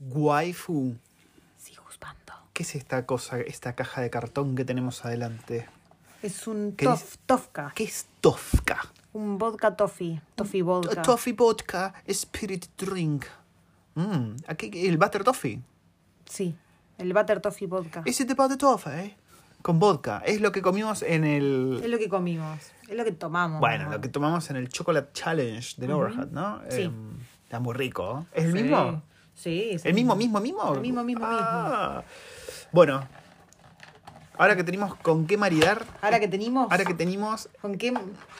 Waifu. Sí. ¿Qué es esta cosa, esta caja de cartón que tenemos adelante? Es un ¿Qué tof, dice? tofka. ¿Qué es Tofka? Un vodka toffee. Toffee vodka. Toffee Vodka Spirit Drink. Mm, aquí, el Butter Toffee. Sí, el butter toffee vodka. Es el de toffee, Con vodka. Es lo que comimos en el. Es lo que comimos. Es lo que tomamos. Bueno, lo que tomamos en el Chocolate Challenge del Overhead, ¿no? Sí. Em, está muy rico. ¿Es el Sí. mismo? Sí, es ¿El mismo, mismo, mismo? El mismo, mismo, Ah. Bueno, ahora que tenemos con qué maridar, Ahora que tenemos. ahora que tenemos, ¿Con qué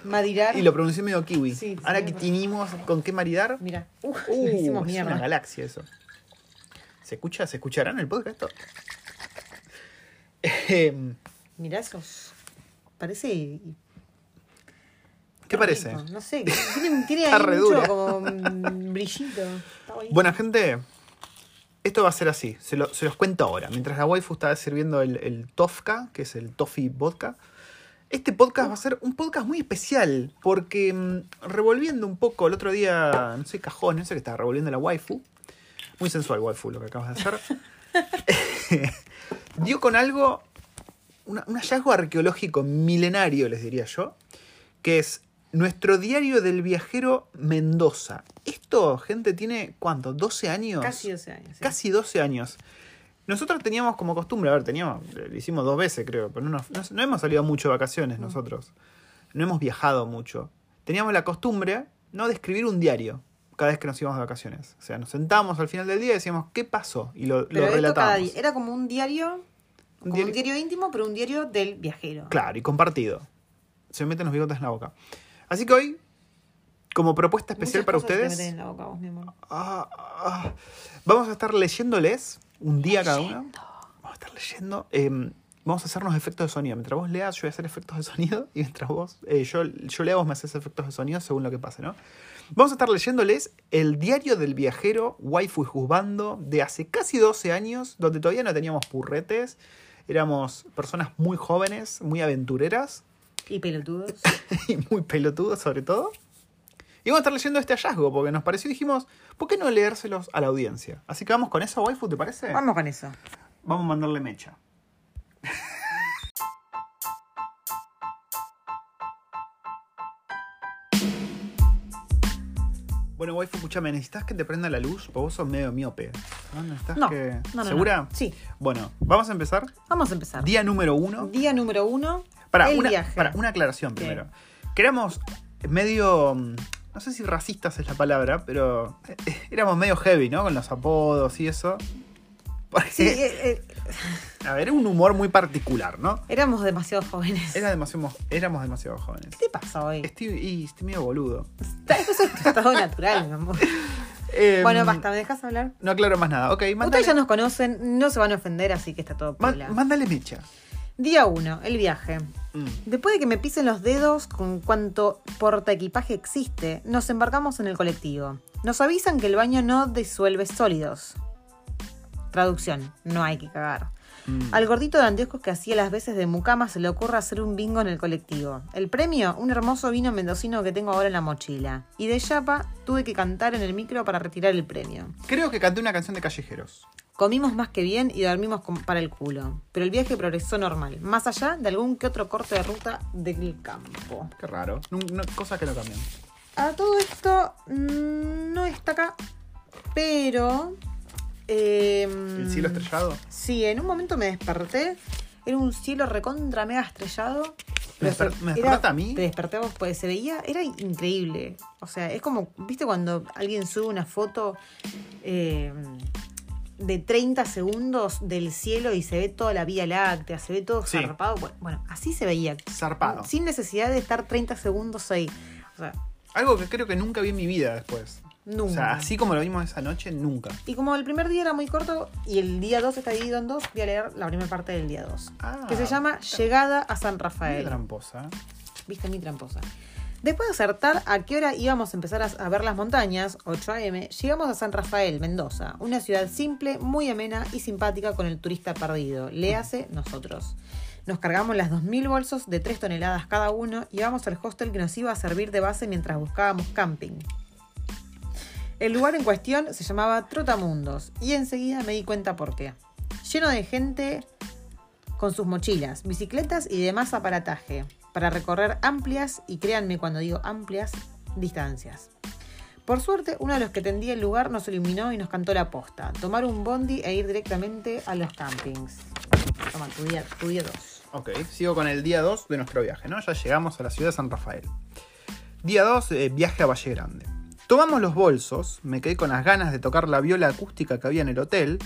madirar? y lo pronuncié medio kiwi, Sí, ahora que tenemos con qué maridar, Mira. Uh, le hicimos es una galaxia eso. ¿Se escucha? ¿Se escuchará en el podcast esto? Em, Mirá esos. Parece. ¿Qué parece? No sé. Tiene, tiene ahí mucho como mm, brillito. Bueno, gente, esto va a ser así. Se, lo- los cuento ahora. Mientras la waifu está sirviendo el, Tofka, que es el Toffee Vodka, este podcast va a ser un podcast muy especial. Porque mm, revolviendo un poco el otro día, no sé, cajón, no sé qué estaba revolviendo la waifu. Muy sensual, waifu, lo que acabas de hacer. Dio con algo, un hallazgo arqueológico milenario, les diría yo, que es nuestro diario del viajero Mendoza. Esto, gente, tiene ¿cuánto? ¿12 años? Casi 12 años. sí. Casi 12 años. Nosotros teníamos como costumbre, a ver, teníamos, lo hicimos dos veces creo, pero no, nos- no, no hemos salido mucho de vacaciones nosotros. No hemos viajado mucho. Teníamos la costumbre, ¿no? De escribir un diario cada vez que nos íbamos de vacaciones. O sea, nos sentábamos al final del día y decíamos, ¿qué pasó? Y lo, Pero lo esto cada relatábamos. Era como un diario. Un como diario- un diario íntimo, pero un diario del viajero. Claro, y compartido. Se meten los bigotes en la boca. Así que hoy, como propuesta especial Muchas para cosas te ustedes, meten en la boca, vos, mi amor. ah, ah, vamos a estar leyéndoles un día cada uno. Vamos a estar leyendo. eh, vamos a hacernos efectos de sonido. Mientras vos leas, yo voy a hacer efectos de sonido. Y mientras vos, eh, yo, yo leo, vos me haces efectos de sonido según lo que pase, ¿no? Vamos a estar leyéndoles el diario del viajero Waifu y Juzbando de hace casi 12 años, donde todavía no teníamos purretes. Éramos personas muy jóvenes, muy aventureras Y pelotudos. y muy pelotudos sobre todo. Y vamos a estar leyendo este hallazgo porque nos pareció y dijimos, ¿por qué no leérselos a la audiencia? Así que vamos con eso, waifu, ¿te parece? Vamos con eso. Vamos a mandarle mecha. Bueno, waifu, escúchame, ¿necesitas que te prenda la luz? Porque vos sos medio miope. ¿No? ¿Necesitas No, que... no, no, ¿Segura? Sí. Bueno, vamos a empezar. Vamos a empezar. Día número uno. Día número uno. Para el una, viaje. para, una aclaración primero. Que éramos medio. mm, No sé si racistas es la palabra, pero eh, éramos medio heavy, ¿no? Con los apodos y eso. Porque, Sí, eh, eh, a ver, era un humor muy particular, ¿no? éramos demasiado jóvenes. Era demasiado, éramos demasiado jóvenes. ¿Qué te pasa hoy? Estoy, y estoy medio boludo. Está- Eso es tu estado natural, mi amor. Eh, Bueno, basta, ¿me dejas hablar? No aclaro más nada. Ok, mándale, Ustedes ya nos conocen, no se van a ofender, así que está todo ma- piola. mándale mecha. Día 1, el viaje. Mm. Después de que me pisen los dedos con cuanto porta equipaje existe, nos embarcamos en el colectivo. Nos avisan que el baño no disuelve sólidos. Traducción, no hay que cagar. Mm. Al gordito de anteojos que hacía las veces de mucama se le ocurre hacer un bingo en el colectivo. El premio, un hermoso vino mendocino que tengo ahora en la mochila. Y de chapa tuve que cantar en el micro para retirar el premio. Creo que canté una canción de callejeros. Comimos más que bien y dormimos para el culo. Pero el viaje progresó normal, más allá de algún que otro corte de ruta del campo. Qué raro. No- cosas que no cambian. A todo esto mm, no está acá, pero... eh, El cielo estrellado. Sí, en un momento me desperté. Era un cielo recontra mega estrellado. ¿Me pero desper- se- me era- despertaste a mí? Te desperté vos, pues se veía, era increíble. O sea, es como, ¿viste cuando alguien sube una foto eh, de 30 segundos del cielo y se ve toda la Vía Láctea, se ve todo Sí. zarpado? Bueno, bueno, así se veía. Zarpado. Sin necesidad de estar 30 segundos ahí. O sea, Algo que creo que nunca vi en mi vida después. Nunca. O sea, así como lo vimos esa noche, nunca. Y como el primer día era muy corto y el día 2 está dividido en dos, voy a leer la primera parte del día 2. Ah, que se llama Llegada a San Rafael. tramposa. Viste, mi tramposa. Después de acertar a qué hora íbamos a empezar a, a ver las montañas, 8 a.m., llegamos a San Rafael, Mendoza, una ciudad simple, muy amena y simpática con el turista perdido. Le hace nosotros. Nos cargamos las 2.000 bolsos de 3 toneladas cada uno y vamos al hostel que nos iba a servir de base mientras buscábamos camping. El lugar en cuestión se llamaba Trotamundos y enseguida me di cuenta por qué. Lleno de gente con sus mochilas, bicicletas y demás aparataje para recorrer amplias, y créanme cuando digo amplias, distancias. Por suerte, uno de los que tendía el lugar nos iluminó y nos cantó la posta. Tomar un bondi e ir directamente a los campings. Toma, tu día 2. Tu día. Ok, sigo con el día 2 de nuestro viaje, ¿no? Ya llegamos a la ciudad de San Rafael. Día 2, eh, viaje a Valle Grande. Tomamos los bolsos, me quedé con las ganas de tocar la viola acústica que había en el hotel,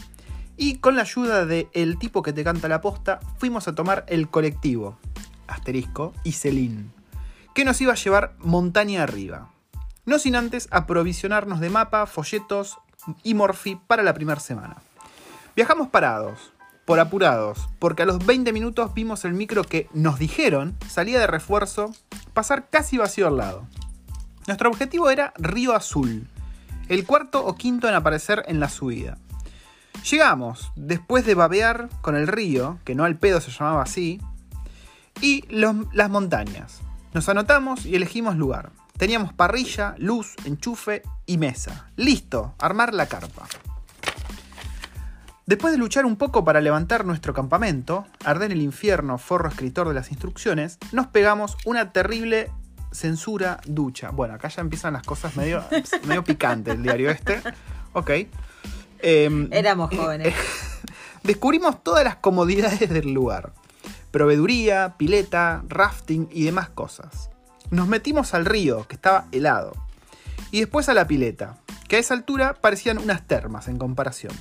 y con la ayuda del el tipo que te canta la posta, fuimos a tomar el colectivo, asterisco, y Celín, que nos iba a llevar montaña arriba. No sin antes aprovisionarnos de mapa, folletos y morfi para la primera semana. Viajamos parados, por apurados, porque a los 20 minutos vimos el micro que nos dijeron salía de refuerzo, pasar casi vacío al lado. Nuestro objetivo era Río Azul, el cuarto o quinto en aparecer en la subida. Llegamos, después de babear con el río, que no al pedo se llamaba así, y las montañas. Nos anotamos y elegimos lugar. Teníamos parrilla, luz, enchufe y mesa. Listo, armar la carpa. Después de luchar un poco para levantar nuestro campamento, arder el infierno, forro escritor de las instrucciones, nos pegamos una terrible censura ducha. Bueno, acá ya empiezan las cosas medio, medio picantes el diario este. Ok. Em, Éramos jóvenes. Descubrimos todas las comodidades del lugar. Proveeduría, pileta, rafting y demás cosas. Nos metimos al río, que estaba helado. Y después a la pileta, que a esa altura parecían unas termas en comparación.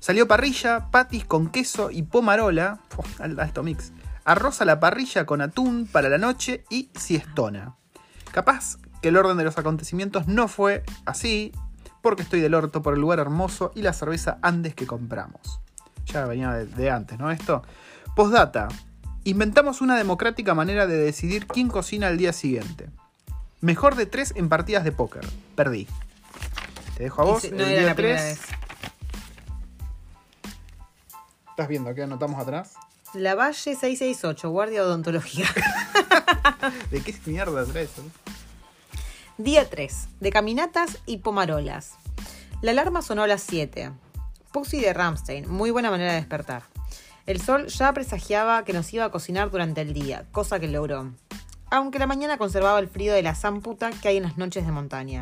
Salió parrilla, patis con queso y pomarola. Al- alto mix. Arroz a la parrilla con atún para la noche y siestona. Capaz que el orden de los acontecimientos no fue así, porque estoy del orto por el lugar hermoso y la cerveza Andes que compramos. Ya venía de, de antes, ¿no? Esto. Postdata. Inventamos una democrática manera de decidir quién cocina el día siguiente. Mejor de tres en partidas de póker. Perdí. Te dejo a vos. El no era día la tres. vez. ¿Estás viendo qué anotamos atrás? La Valle 668, guardia odontológica. ¿De qué mierda eh? Día 3, de caminatas y pomarolas. La alarma sonó a las 7. Pussy de Ramstein, muy buena manera de despertar. El sol ya presagiaba que nos iba a cocinar durante el día, cosa que logró. Aunque la mañana conservaba el frío de la zamputa que hay en las noches de montaña.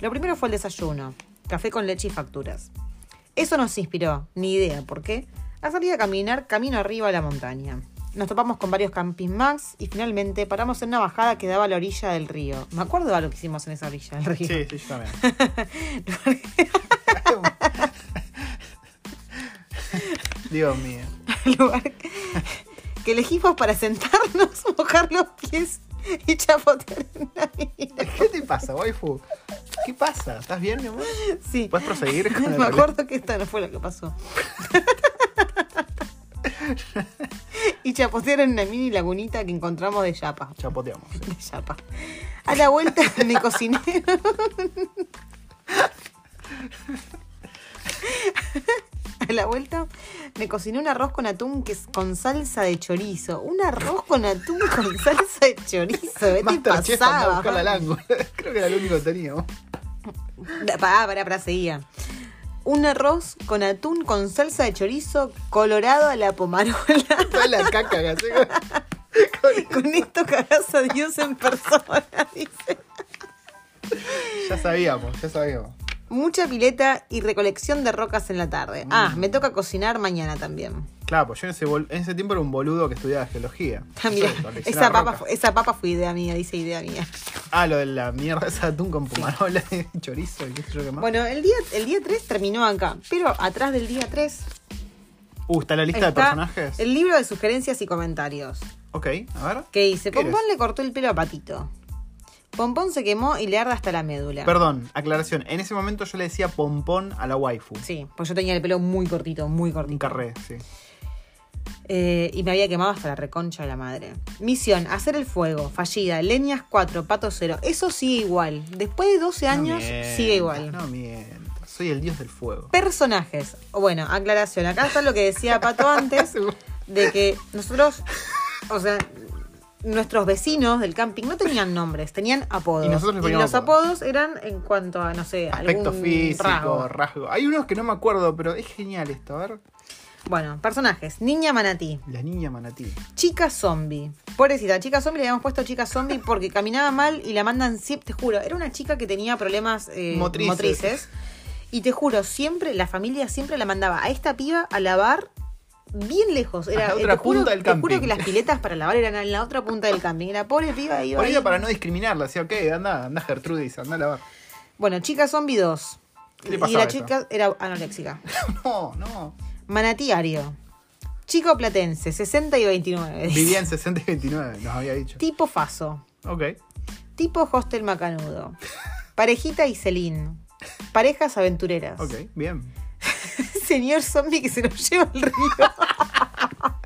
Lo primero fue el desayuno, café con leche y facturas. Eso nos inspiró, ni idea por qué, a salir a caminar camino arriba a la montaña. Nos topamos con varios camping más y finalmente paramos en una bajada que daba a la orilla del río. Me acuerdo de algo que hicimos en esa orilla del río. Sí, sí, yo también. Dios mío. lugar que elegimos para sentarnos, mojar los pies y chapotear en la mina. ¿Qué te pasa, waifu? ¿Qué pasa? ¿Estás bien, mi amor? Sí. ¿Puedes proseguir con Me acuerdo que esta no fue lo que pasó. y chapotear en una mini lagunita que encontramos de Yapa. Chapoteamos. sí. De. A la vuelta me cociné. A la vuelta me cociné un arroz con atún que es con salsa de chorizo. Un arroz con atún con salsa de chorizo. ¿Qué te pasaba? la. Creo que era lo único que teníamos. Pará, pará, pará, seguía. Un arroz con atún con salsa de chorizo colorado a la pomarola. Toda la caca que hace. con esto cagás a Dios en persona, dice. Ya sabíamos, ya sabíamos. Mucha pileta y recolección de rocas en la tarde. Ah, me toca cocinar mañana también. Claro, pues yo en ese, bol- en ese tiempo era un boludo que estudiaba geología. Ah, mira, esa papa, esa fue idea mía, dice idea mía. Ah, lo de la mierda esa de atún con pomarola y chorizo y qué sé yo qué más. Bueno, el día, el día 3 terminó acá, pero atrás del día 3 uh, está la lista de personajes. el libro de sugerencias y comentarios. Ok, a ver. Que dice, ¿Qué Pompón eres? le cortó el pelo a Patito. Pompón se quemó y le arde hasta la médula. Perdón, aclaración. En ese momento yo le decía pompón a la waifu. Sí, pues yo tenía el pelo muy cortito, muy cortito. Un carré, sí. Eh, y me había quemado hasta la reconcha de la madre. Misión, hacer el fuego, fallida, leñas 4, pato 0. Eso sigue igual. Después de 12 años, No sigue igual. No mientas. Soy el dios del fuego. Personajes. Bueno, aclaración. Acá está lo que decía Pato antes, de que nosotros, o sea, nuestros vecinos del camping no tenían nombres, tenían apodos. Y nosotros poníamos los apodos eran en cuanto a, no sé, Aspecto algún físico, rasgo. rasgo. Hay unos que no me acuerdo, pero es genial esto. A ver. Bueno, personajes. Niña manatí. La niña manatí. Chica zombie. Pobrecita, chica zombie le habíamos puesto chica zombie porque caminaba mal y la mandan siempre, te juro, era una chica que tenía problemas eh, Motrices. motrices. Y te juro, siempre, la familia siempre la mandaba a esta piba a lavar bien lejos. Era, A la eh, otra te juro, punta del te juro camping. que las piletas para lavar eran en la otra punta del camping. La pobre piba iba Por ahí. para no discriminarla, decía, ok, anda, anda Gertrudis, anda a lavar. Bueno, chica zombie 2. ¿Qué le y la chica era anoréxica. No, no. Manatiario. Chico platense, 60 y 29. Vivía en 60 y 29, nos había dicho. Tipo Faso. Ok. Tipo Hostel Macanudo. Parejita y Celín. Parejas aventureras. Ok, bien. Señor zombie que se nos lleva el río.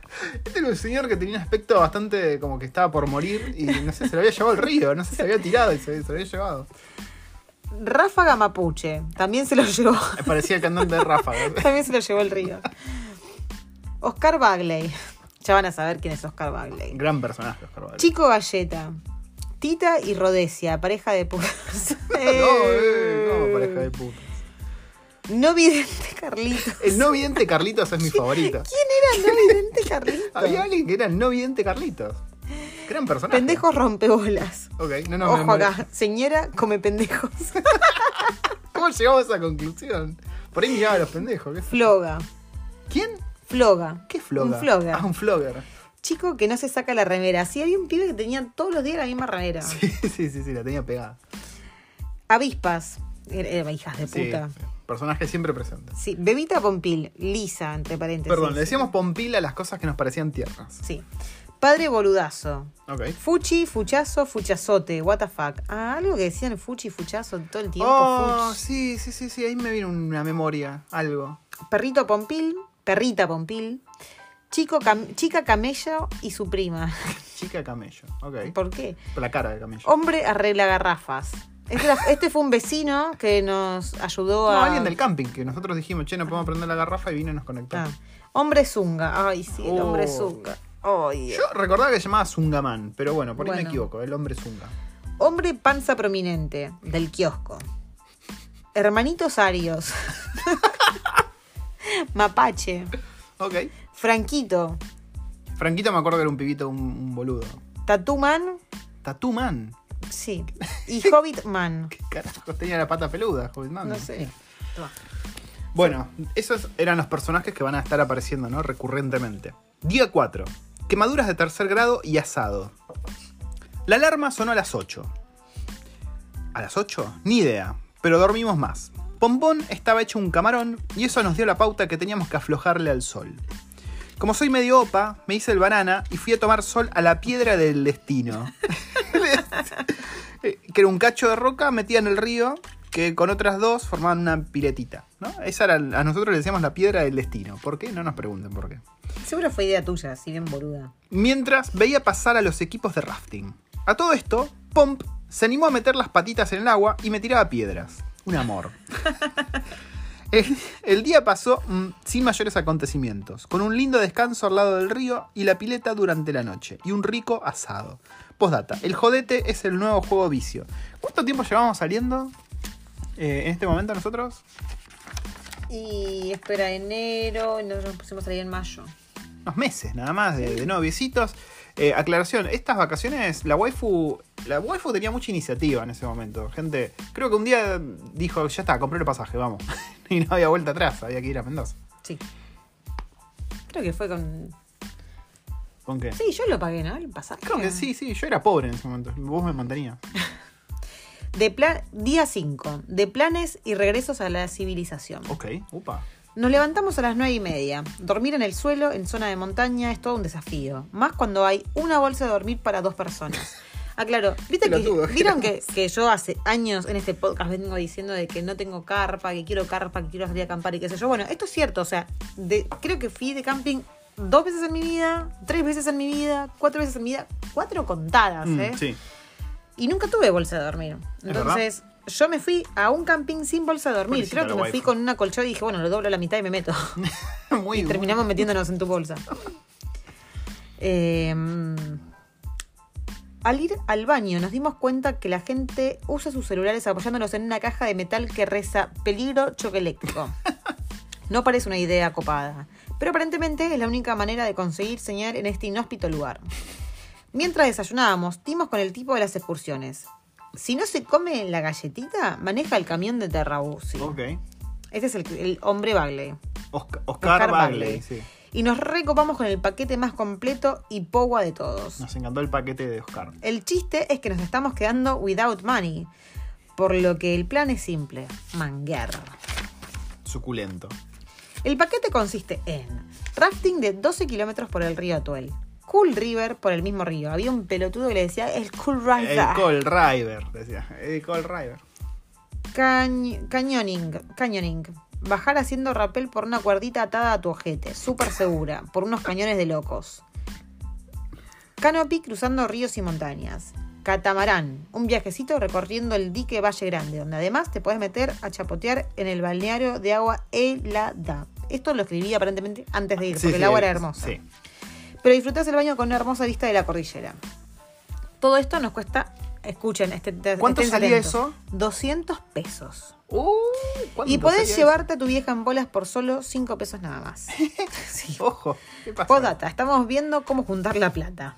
Este era un señor que tenía un aspecto bastante como que estaba por morir y no sé, se lo había llevado al río, no sé, se había tirado y se, se lo había llevado. Ráfaga Mapuche. También se lo llevó. Parecía el cantante de Ráfaga. También se lo llevó el río. Oscar Bagley. Ya van a saber quién es Oscar Bagley. Gran personaje, Oscar Wilde. Chico Galleta. Tita y Rodesia, pareja de putas. No, eh, no, pareja de putas. No vidente Carlitos. El no vidente Carlitos es mi favorito. ¿Quién era no vidente Carlitos? Había alguien que era el no vidente Carlitos. Gran personaje. Pendejos rompebolas. Ok, no, no, Ojo me- acá, señora come pendejos. ¿Cómo llegamos a esa conclusión? Por ahí miraba a los pendejos. ¿qué? Floga. ¿Quién? Floga. ¿Qué floga? Un flogger. Ah, un flogger. Chico que no se saca la remera. Sí, había un pibe que tenía todos los días la misma remera. Sí, sí, sí, sí, la tenía pegada. Avispas. Era, era hijas de puta. sí. personaje siempre presente. Sí. Bebita Pompil. Lisa, entre paréntesis. Perdón, le decíamos pompila a las cosas que nos parecían tiernas. Sí. Padre boludazo. Fuchi, fuchazo, fuchazote. What the fuck. Ah, algo que decían fuchi, fuchazo todo el tiempo. Oh, fuch. sí, sí, sí, sí, ahí me viene una memoria, algo. Perrito Pompil. Perrita Pompil. Chico cam- chica camello y su prima. Chica camello, ok. ¿Por qué? Por la cara de camello. Hombre arregla garrafas. Este, este fue un vecino que nos ayudó No, a. alguien del camping, que nosotros dijimos, che, no podemos prender la garrafa y vino y nos conectó. Ah. Hombre zunga. Ay, sí, el Oh. hombre zunga. Ay, Yo recordaba que se llamaba Zungaman, pero bueno, por ahí me equivoco, el hombre Zunga. Hombre panza prominente del kiosco. Hermanitos Arios. Mapache. Ok. Franquito. Franquito me acuerdo que era un pibito, un, un boludo. Tatuman. Tatú Man. Sí. Y Hobbit Man. ¿Qué carajo tenía la pata peluda, Hobbitman? No sé. Toma. Bueno, esos eran los personajes que van a estar apareciendo, ¿no? Recurrentemente. Día 4. Quemaduras de tercer grado y asado. La alarma sonó a las 8. ¿A las 8? Ni idea. Pero dormimos más. Pompón estaba hecho un camarón y eso nos dio la pauta que teníamos que aflojarle al sol. Como soy medio opa, me hice el banana y fui a tomar sol a la piedra del destino. que era un cacho de roca metida en el río que con otras dos formaban una piletita. ¿no? Esa era, a nosotros le decíamos la piedra del destino. ¿Por qué? No nos pregunten por qué. Seguro fue idea tuya, si bien boluda. Mientras veía pasar a los equipos de rafting. A todo esto, Pomp se animó a meter las patitas en el agua y me tiraba piedras. Un amor. El, el día pasó mm, sin mayores acontecimientos, con un lindo descanso al lado del río y la pileta durante la noche, y un rico asado. Postdata, el jodete es el nuevo juego vicio. ¿Cuánto tiempo llevamos saliendo eh, en este momento nosotros? Y espera, enero, y nosotros nos pusimos a salir en mayo. unos meses nada más de, de noviecitos. Eh, aclaración, estas vacaciones, la waifu, la waifu tenía mucha iniciativa en ese momento. Gente, creo que un día dijo, ya está, compré el pasaje, vamos. y no había vuelta atrás, había que ir a Mendoza. Sí. Creo que fue con. ¿Con qué? Sí, yo lo pagué, ¿no? El pasaje. Creo que sí, sí, yo era pobre en ese momento. Vos me mantenías. De Día 5. De planes y regresos a la civilización. Ok, upa. Nos levantamos a las nueve y media. Dormir en el suelo, en zona de montaña, es todo un desafío. Más cuando hay una bolsa de dormir para dos personas. Aclaro, ¿viste que, ¿vieron que, que yo hace años en este podcast vengo diciendo de que no tengo carpa, que quiero carpa, que quiero salir a acampar y qué sé yo? Bueno, esto es cierto, o sea, de- creo que fui de camping dos veces en mi vida, tres veces en mi vida, cuatro veces en mi vida, cuatro contadas, Mm, ¿eh? sí. Y nunca tuve bolsa de dormir. Entonces, yo me fui a un camping sin bolsa de dormir. Creo que me fui con una colchón y dije, bueno, lo doblo a la mitad y me meto. Muy y terminamos metiéndonos en tu bolsa. Eh, Al ir al baño nos dimos cuenta que la gente usa sus celulares apoyándolos en una caja de metal que reza peligro choque eléctrico. No parece una idea copada, pero aparentemente es la única manera de conseguir señal en este inhóspito lugar. Mientras desayunábamos, dimos con el tipo de las excursiones. Si no se come la galletita, maneja el camión de Terrabusi. Ok. Este es el, el hombre Bagley. Oscar, Oscar Oscar Bagley, Bagley. sí. Y nos recopamos con el paquete más completo y powa de todos. Nos encantó el paquete de Oscar. El chiste es que nos estamos quedando without money. Por lo que el plan es simple: manguear. Suculento. El paquete consiste en rafting de 12 kilómetros por el río Atuel, Cool River por el mismo río. Había un pelotudo que le decía el Cool River. El Col River, decía. El Col River. Cañ- cañoning, cañoning. Bajar haciendo rappel por una cuerdita atada a tu ojete, súper segura, por unos cañones de locos. Canopy cruzando ríos y montañas. Catamarán, un viajecito recorriendo el dique Valle Grande, donde además te puedes meter a chapotear en el balneario de agua helada. Esto lo escribí aparentemente antes de ir, Sí, porque el agua era hermosa. Sí. Pero disfrutás el baño con una hermosa vista de la cordillera. Todo esto nos cuesta, escuchen, este, ¿Cuánto estén salía atentos, eso? 200 pesos. Uh, ¿cuánto Y podés sería llevarte a tu vieja en bolas por solo 5 pesos nada más. Sí. Ojo, ¿qué pasa? Podata, estamos viendo cómo juntar la plata.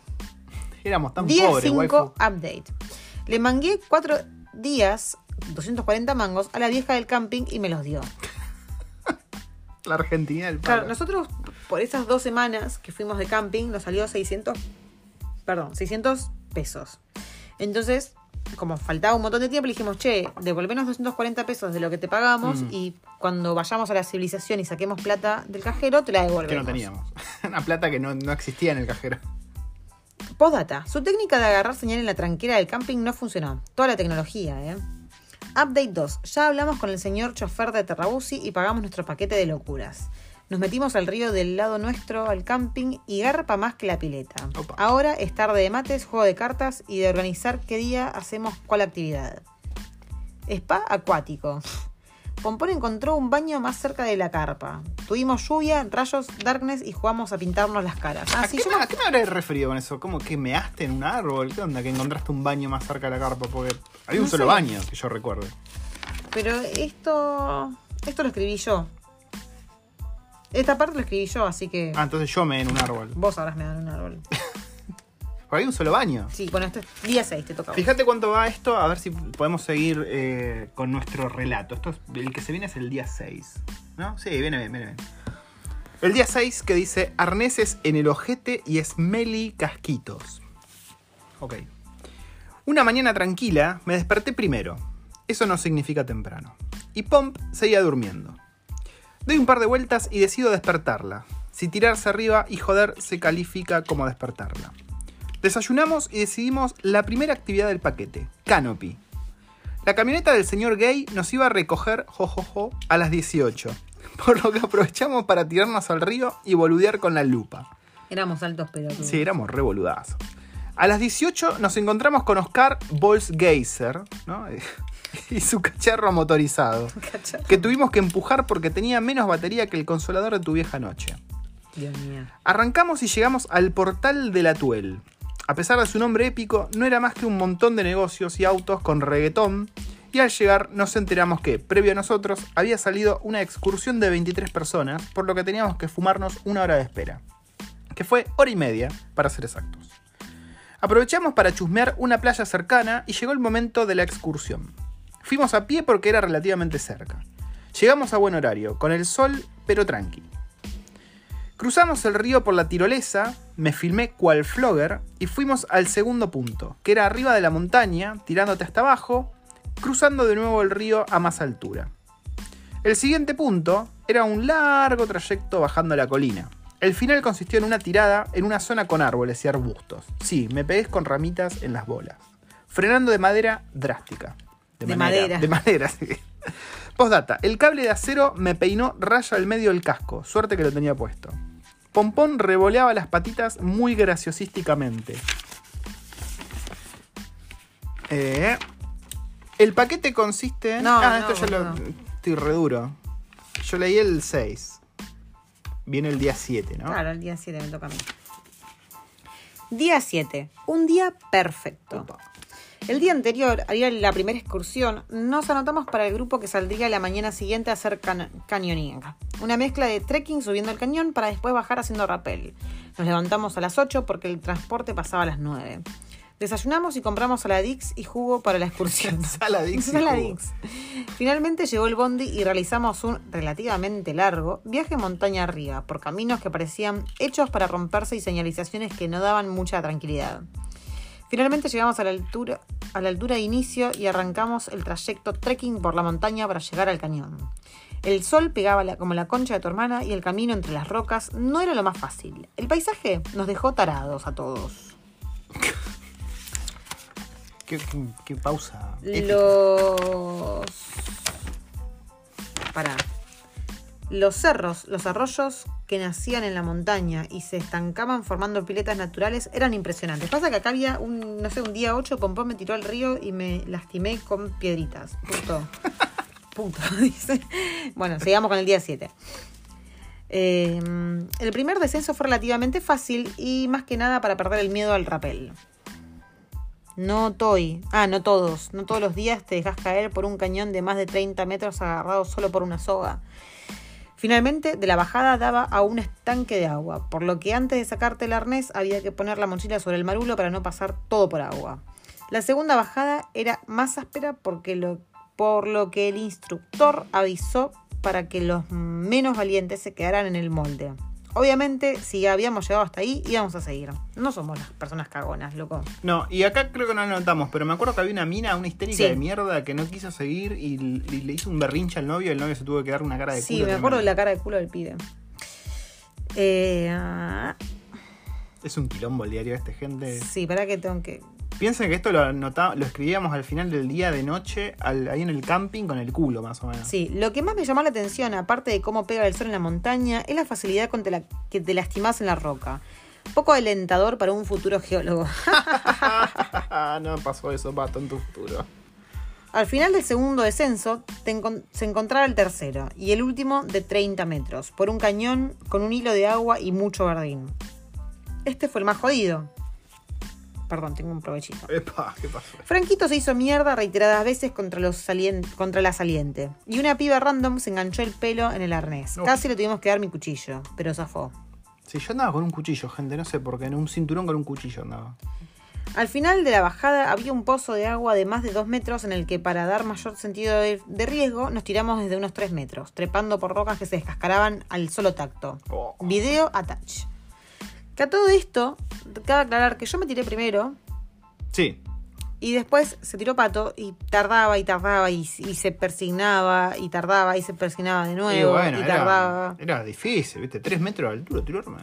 Éramos tan Día pobres, 5 waifu. update. Le mangué 4 días, 240 mangos, a la vieja del camping y me los dio. La Argentina del Claro, nosotros por esas dos semanas que fuimos de camping nos salió 600, perdón, 600 pesos. Entonces, como faltaba un montón de tiempo, le dijimos, che, devolvenos 240 pesos de lo que te pagamos Mm. y cuando vayamos a la civilización y saquemos plata del cajero, te la devolvemos. Que no teníamos. Una plata que no, no existía en el cajero. Postdata. Su técnica de agarrar señal en la tranquera del camping no funcionó. Toda la tecnología, ¿eh? Update 2. Ya hablamos con el señor chofer de Terrabusi y pagamos nuestro paquete de locuras. Nos metimos al río del lado nuestro, al camping, y garpa más que la pileta. Opa. Ahora es tarde de mates, juego de cartas y de organizar qué día hacemos cuál actividad. Spa acuático. Pompón encontró un baño más cerca de la carpa. Tuvimos lluvia, rayos, darkness y jugamos a pintarnos las caras. Ah, ¿A, sí, qué yo me, a qué me habré referido con eso? ¿Cómo que measte en un árbol? ¿Qué onda? Que encontraste un baño más cerca de la carpa. Porque había un solo sé. baño que yo recuerde. Pero esto. Esto lo escribí yo. Esta parte lo escribí yo, así que. Ah, entonces yo me en un árbol. Vos sabrás me dan un árbol. Porque hay un solo baño. Sí, bueno, este es día 6, te toca. Fíjate cuánto va esto, a ver si podemos seguir eh, con nuestro relato. Esto es- el que se viene es el día 6. ¿No? Sí, viene bien, viene bien. El día 6 que dice arneses en el ojete y smelly casquitos. Ok. Una mañana tranquila me desperté primero. Eso no significa temprano. Y Pomp seguía durmiendo. Doy un par de vueltas y decido despertarla. Si tirarse arriba y joder se califica como despertarla. Desayunamos y decidimos la primera actividad del paquete, Canopy. La camioneta del señor Gay nos iba a recoger, jojojo, a las 18. Por lo que aprovechamos para tirarnos al río y boludear con la lupa. Éramos altos pero Sí, éramos revoludazos. A las 18 nos encontramos con Oscar Bolsgeiser, ¿no? y su cacharro motorizado, que tuvimos que empujar porque tenía menos batería que el consolador de tu vieja noche. Dios mío. Arrancamos y llegamos al portal de la Tuel. A pesar de su nombre épico, no era más que un montón de negocios y autos con reggaetón. Y al llegar nos enteramos que, previo a nosotros, había salido una excursión de 23 personas, por lo que teníamos que fumarnos una hora de espera. Que fue hora y media, para ser exactos. Aprovechamos para chusmear una playa cercana y llegó el momento de la excursión. Fuimos a pie porque era relativamente cerca. Llegamos a buen horario, con el sol, pero tranqui. Cruzamos el río por la tirolesa, me filmé cual flogger y fuimos al segundo punto, que era arriba de la montaña, tirándote hasta abajo, cruzando de nuevo el río a más altura. El siguiente punto era un largo trayecto bajando la colina. El final consistió en una tirada en una zona con árboles y arbustos. Sí, me pegué con ramitas en las bolas. Frenando de madera drástica. De madera. De madera, sí. Postdata, el cable de acero me peinó raya al medio del casco. Suerte que lo tenía puesto. Pompón revoleaba las patitas muy graciosísticamente. Eh, el paquete consiste en. No, ah, no, esto ya lo. Estoy re duro. Yo leí el 6. Viene el día 7, ¿no? Claro, el día 7 me toca a mí. Día 7. Un día perfecto. Opa. El día anterior, al ir a la primera excursión, nos anotamos para el grupo que saldría la mañana siguiente a hacer can- canyoning. Una mezcla de trekking subiendo el cañón para después bajar haciendo rappel. Nos levantamos a las 8 porque el transporte pasaba a las 9. Desayunamos y compramos saladix y jugo para la excursión. Saladix Saladix. Finalmente llegó el bondi y realizamos un relativamente largo viaje montaña arriba por caminos que parecían hechos para romperse y señalizaciones que no daban mucha tranquilidad. Finalmente llegamos a la altura, a la altura de inicio y arrancamos el trayecto trekking por la montaña para llegar al cañón. El sol pegaba la- como la concha de tu hermana y el camino entre las rocas no era lo más fácil. El paisaje nos dejó tarados a todos. Qué, qué- qué pausa. Los. Para. Los cerros, los arroyos que nacían en la montaña y se estancaban formando piletas naturales eran impresionantes. Pasa que acá había un, no sé, un día 8, Pompón me tiró al río y me lastimé con piedritas. Punto. Punto, dice. Bueno, sigamos con el día 7. Eh, el primer descenso fue relativamente fácil y más que nada para perder el miedo al rapel. No Toy. Ah, no todos. No todos los días te dejas caer por un cañón de más de 30 metros agarrado solo por una soga. Finalmente, de la bajada daba a un estanque de agua, por lo que antes de sacarte el arnés había que poner la mochila sobre el marulo para no pasar todo por agua. La segunda bajada era más áspera porque por lo que el instructor avisó para que los menos valientes se quedaran en el molde. Obviamente, si habíamos llegado hasta ahí, íbamos a seguir. No somos las personas cagonas, loco. No, y acá creo que no lo notamos, pero me acuerdo que había una mina, una histérica Sí. de mierda que no quiso seguir y, y le hizo un berrinche al novio y el novio se tuvo que quedar una cara de Sí, culo me acuerdo de la cara de culo del pibe. Eh, ah, Es un quilombo el diario este, gente. sí, para que tengo que. Piensen que esto lo, lo escribíamos al final del día de noche, al- ahí en el camping con el culo, más o menos. Sí, lo que más me llamó la atención, aparte de cómo pega el sol en la montaña, es la facilidad con la- que te lastimas en la roca. Poco alentador para un futuro geólogo. no pasó eso, pato, en tu futuro. Al final del segundo descenso encon- se encontraba el tercero y el último de 30 metros, por un cañón con un hilo de agua y mucho verdín. Este fue el más jodido. Perdón, tengo un provechito. Epa, ¿qué pasó? Franquito se hizo mierda reiteradas veces contra, los salien- contra la saliente. Y una piba random se enganchó el pelo en el arnés. Casi le tuvimos que dar mi cuchillo, pero zafó. Si yo andaba con un cuchillo, gente, no sé por qué, en un cinturón con un cuchillo andaba. Al final de la bajada había un pozo de agua de más de 2 metros en el que para dar mayor sentido de, de riesgo nos tiramos desde unos 3 metros, trepando por rocas que se descascaraban al solo tacto. Oh. Video attach. Que a todo esto, cabe aclarar que yo me tiré primero Sí, y después se tiró Pato y tardaba y tardaba y, y se persignaba y tardaba y se persignaba de y nuevo bueno, y era, tardaba. era difícil, ¿viste? Tres metros de altura, tirarme.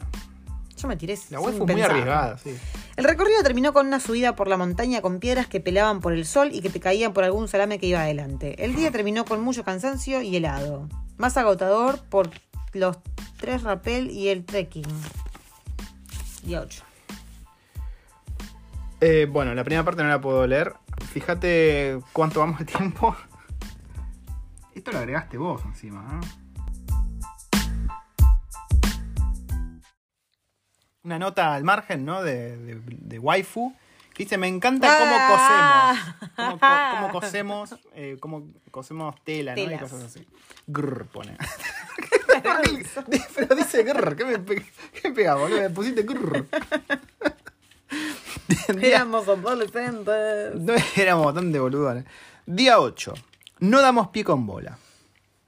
Yo me tiré La web fue muy arriesgada, sí. El recorrido terminó con una subida por la montaña con piedras que pelaban por el sol y que te caían por algún salame que iba adelante. El día terminó con mucho cansancio y helado. Más agotador por los tres rappel y el trekking. Día 8. Eh, bueno, la primera parte no la puedo leer. Fíjate cuánto vamos de tiempo. Esto lo agregaste vos encima, ¿no? Una nota al margen, ¿no? De, de, de waifu. Que dice, me encanta cómo Ah. cosemos. Cómo, co- cómo cosemos, eh, cómo cosemos tela, ¿no? Y cosas así. Grrr, pone. Pero dice grrr. ¿Qué me, qué me pega, boludo? Me pusiste grrr. Éramos adolescentes. no éramos bastante boludones. Día 8. No damos pie con bola.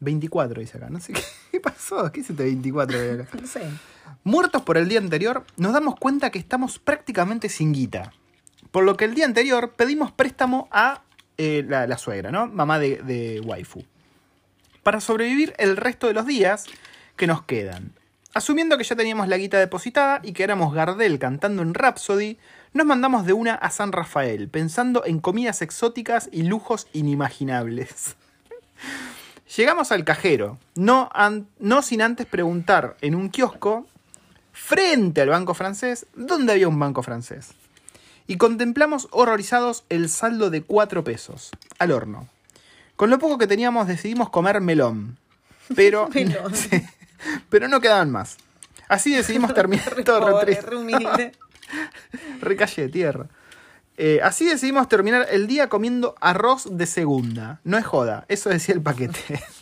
24 dice acá. No sé qué, pasó. ¿Qué es este 24 que hay acá? No sé. Muertos por el día anterior, nos damos cuenta que estamos prácticamente sin guita. Por lo que el día anterior pedimos préstamo a eh, la, la suegra, ¿no? Mamá de, de waifu. Para sobrevivir el resto de los días que nos quedan. Asumiendo que ya teníamos la guita depositada y que éramos Gardel cantando en Rhapsody, nos mandamos de una a San Rafael, pensando en comidas exóticas y lujos inimaginables. Llegamos al cajero, no, an- no sin antes preguntar en un kiosco, frente al banco francés, dónde había un banco francés. Y contemplamos horrorizados el saldo de 4 pesos, al horno. Con lo poco que teníamos decidimos comer melón. Pero, Melón. Pero no quedaban más. Así decidimos terminar todo re Pobre, triste. re humilde. Re calle de tierra. Eh, así decidimos terminar el día comiendo arroz de segunda. No es joda, eso decía el paquete.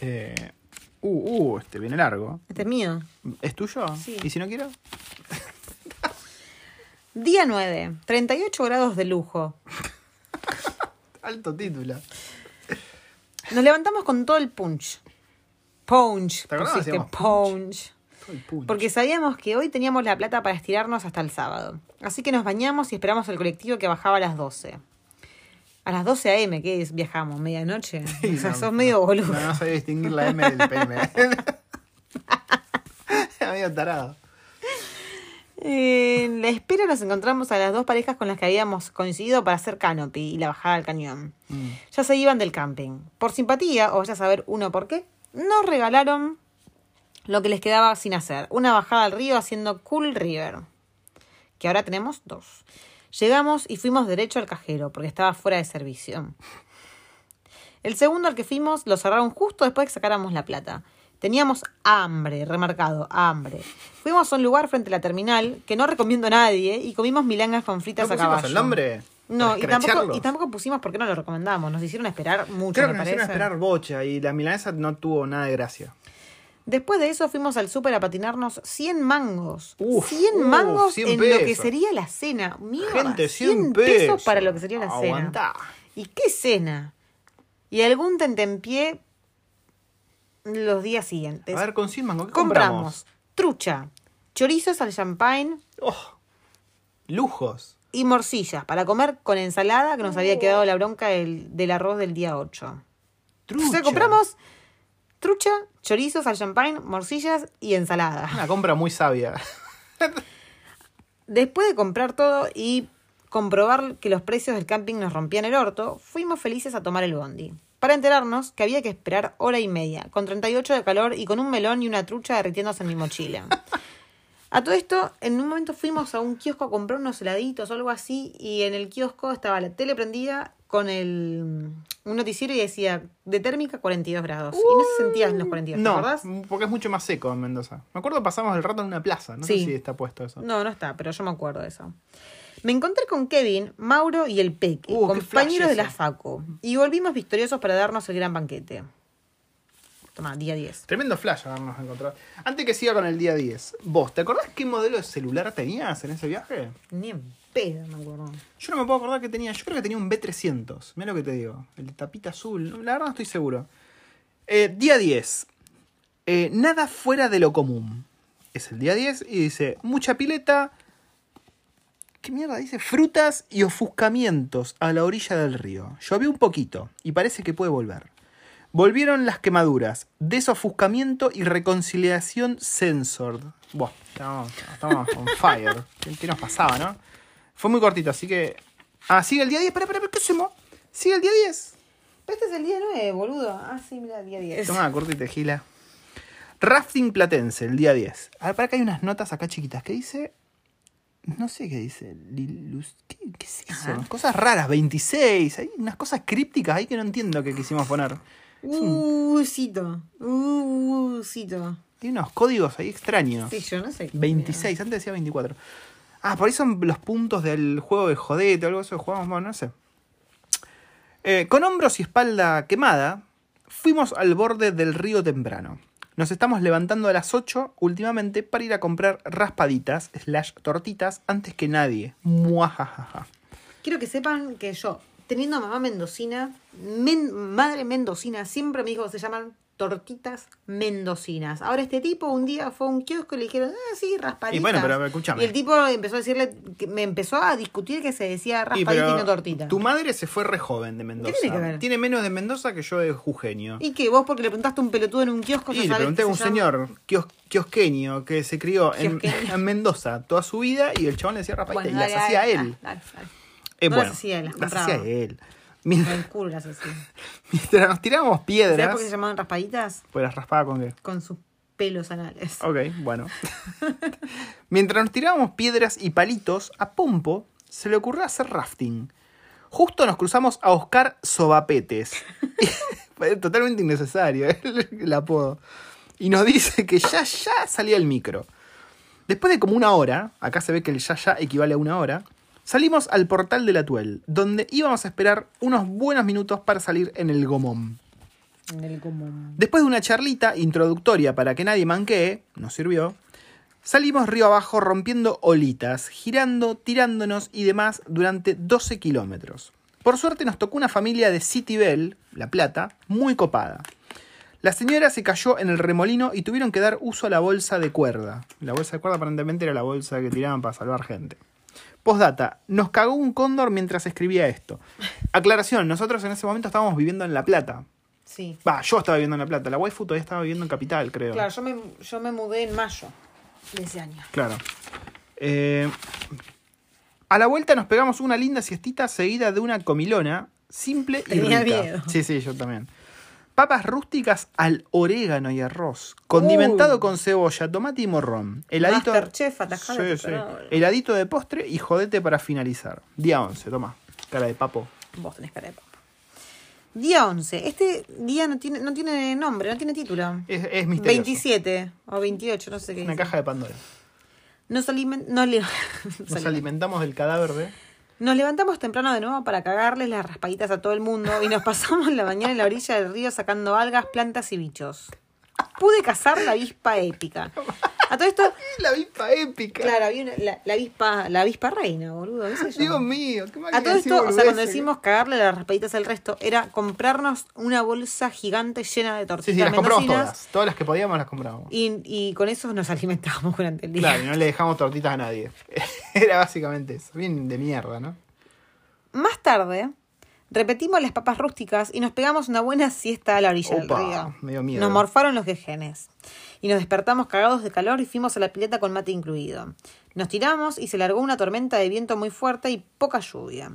Eh, uh, uh, este viene largo. Este es mío. ¿Es tuyo? Sí. ¿Y si no quiero? Día 9. 38 grados de lujo. Alto título. Nos levantamos con todo el punch. Punch. ¿Te pusiste Decíamos punch. Porque sabíamos que hoy teníamos la plata para estirarnos hasta el sábado. Así que nos bañamos y esperamos el colectivo que bajaba a las 12. A las 12 a.m., ¿qué es? Viajamos, medianoche. Sí, o sea, no, sos medio boludo. No, no sabía distinguir la M del PM. Medio tarado. Eh, En la espera nos encontramos a las dos parejas con las que habíamos coincidido para hacer canopy y la bajada al cañón. Mm. Ya se iban del camping. Por simpatía, o vaya a saber uno por qué, nos regalaron lo que les quedaba sin hacer. Una bajada al río haciendo Cool River. Que ahora tenemos dos. Llegamos y fuimos derecho al cajero porque estaba fuera de servicio. El segundo al que fuimos lo cerraron justo después de que sacáramos la plata. Teníamos hambre, remarcado, hambre. Fuimos a un lugar frente a la terminal que no recomiendo a nadie y comimos milangas con ¿No fritas a pusimos caballo. el nombre? No, y tampoco, y tampoco pusimos porque no lo recomendamos. Nos hicieron esperar mucho, Creo que me nos parece. hicieron esperar bocha y la milanesa no tuvo nada de gracia. Después de eso fuimos al súper a patinarnos 100 mangos. Uf, 100 uf, mangos 100 en lo que pesos. sería la cena. Mierda, Gente, 100 pesos pesos. para lo que sería la Aguantá. cena. ¿Y qué cena? Y algún tentempié los días siguientes. A ver, con 100 mango, ¿qué compramos? compramos? trucha, chorizos al champagne Oh, lujos. y morcillas para comer con ensalada que nos había quedado la bronca del, del arroz del día 8. Trucha. O sea, compramos trucha, chorizos al champagne, morcillas y ensalada. Una compra muy sabia. Después de comprar todo y comprobar que los precios del camping nos rompían el orto, fuimos felices a tomar el bondi. Para enterarnos que había que esperar hora y media, con 38 de calor y con un melón y una trucha derritiéndose en mi mochila. A todo esto, en un momento fuimos a un kiosco a comprar unos heladitos o algo así, y en el kiosco estaba la tele prendida con el un noticiero y decía de térmica 42 grados. Y no se sentían los 42, ¿te No, acordás? porque es mucho más seco en Mendoza. Me acuerdo pasamos el rato en una plaza. No Sí. sé si está puesto eso. No, no está, pero yo me acuerdo de eso. Me encontré con Kevin, Mauro y el Peque, Uh, compañeros de la. Facu, y volvimos victoriosos para darnos el gran banquete. Toma, día 10. Tremendo flash habernos encontrado. Antes que siga con el día 10, ¿vos te acordás qué modelo de celular tenías en ese viaje? Ni en pedo, me acuerdo. Yo no me puedo acordar que tenía. Yo creo que tenía un B300. Mira lo que te digo. El de tapita azul. La verdad no estoy seguro. Eh, día 10. Eh, nada fuera de lo común. Es el día 10 y dice mucha pileta. ¿Qué mierda dice? Frutas y ofuscamientos a la orilla del río. Llovió un poquito y parece que puede volver. Volvieron las quemaduras, desofuscamiento y reconciliación censored. Buah, estamos, estamos on fire. ¿Qué, qué nos pasaba, no? Fue muy cortito, así que. Ah, sigue el día 10. Espera, espera, ¿qué hacemos? Sigue el día 10. Este es el día 9, boludo. Ah, sí, mira, día 10. Toma, cortita, gila. Rafting Platense, el día 10. A ver, para que hay unas notas acá chiquitas. ¿Qué dice? No sé qué dice. ¿Qué, qué es eso? Cosas raras, 26. Hay unas cosas crípticas ahí que no entiendo qué quisimos poner. Uh, cito. Hay unos códigos ahí extraños. Sí, yo no sé. 26, antes decía 24. Ah, por ahí son los puntos del juego de jodete o algo eso que jugamos, bueno, no sé. Eh, con hombros y espalda quemada, fuimos al borde del río temprano. Nos estamos levantando a las 8 últimamente para ir a comprar raspaditas, slash tortitas, antes que nadie. Muajajaja. Quiero que sepan que yo, teniendo mamá mendocina, men- madre mendocina, siempre me dijo que se llaman tortitas mendocinas. Ahora este tipo un día fue a un kiosco y le dijeron, ah, sí, raspaditas. Y bueno, pero escúchame. Y el tipo empezó a decirle, que me empezó a discutir que se decía Y, raspadita y, pero no tortita. Tu madre se fue re joven de Mendoza. tiene que ver? Tiene menos de Mendoza que yo de Jujeño. ¿Y qué? ¿Vos porque le preguntaste a un pelotudo en un kiosco Y le pregunté a que un se señor kios- kiosqueño que se crió en, Mendoza toda su vida y el chabón le decía rapadita Bueno, y las hacía él. dale, dale. Eh, No bueno, las hacía él, las las compraba. hacía él. Mientras, el culo las hacía. mientras nos tirábamos ¿Sabés piedras. por qué se llamaban raspaditas? Pues las raspaba con qué. Con sus pelos anales. Ok, bueno. mientras nos tirábamos piedras y palitos, a Pompo se le ocurrió hacer rafting. Justo nos cruzamos a Oscar Sobapetes. Totalmente innecesario el, el apodo. Y nos dice que ya, ya salía el micro. Después de como una hora, acá se ve que el ya ya equivale a una hora, salimos al portal de la Tuel, donde íbamos a esperar unos buenos minutos para salir en el gomón. En el común. Después de una charlita introductoria para que nadie manquee, nos sirvió, salimos río abajo rompiendo olitas, girando, tirándonos y demás durante 12 kilómetros. Por suerte nos tocó una familia de City Bell, La Plata, muy copada. La señora se cayó en el remolino y tuvieron que dar uso a la bolsa de cuerda. La bolsa de cuerda aparentemente era la bolsa que tiraban para salvar gente. Postdata, nos cagó un cóndor mientras escribía esto. Aclaración, nosotros en ese momento estábamos viviendo en La Plata. Sí. Va, yo estaba viviendo en La Plata. La waifu todavía estaba viviendo en Capital, creo. Claro, yo me, yo me mudé en mayo de ese año. Claro. Eh, a la vuelta nos pegamos una linda siestita seguida de una comilona simple y Tenía rica. miedo. Sí, sí, yo también. Papas rústicas al orégano y arroz, condimentado Uh. con cebolla, tomate y morrón. Heladito, Masterchef, atajada Sí, de sí. Heladito de postre y jodete para finalizar. Día 11, toma. Cara de papo. Vos tenés cara de papa. Día 11. Este día no tiene, no tiene nombre, no tiene título. Es, es misterioso. 27 o 28, no sé qué. Una dice. caja de Pandora. Nos, alimen- nos Nos alimentamos del cadáver de... Nos levantamos temprano de nuevo para cagarles las raspaditas a todo el mundo y nos pasamos la mañana en la orilla del río sacando algas, plantas y bichos. Pude cazar la avispa épica. A todo esto, La avispa épica. claro, había una- la, la avispa, la avispa reina, boludo. ¿qué sé yo? Dios mío, qué A todo esto, o sea, cuando decimos cagarle las raspaditas al resto, era comprarnos una bolsa gigante llena de Sí, tortillas sí, las compramos todas. Todas las que podíamos las compramos. y, y con eso nos alimentábamos durante el día. Claro, y no le dejamos tortitas a nadie. Era básicamente eso. Bien de mierda, ¿no? Más tarde, repetimos las papas rústicas y nos pegamos una buena siesta a la orilla Opa, del río. me dio miedo. Nos morfaron los jejenes. Y nos despertamos cagados de calor y fuimos a la pileta con mate incluido. Nos tiramos y se largó una tormenta de viento muy fuerte y poca lluvia.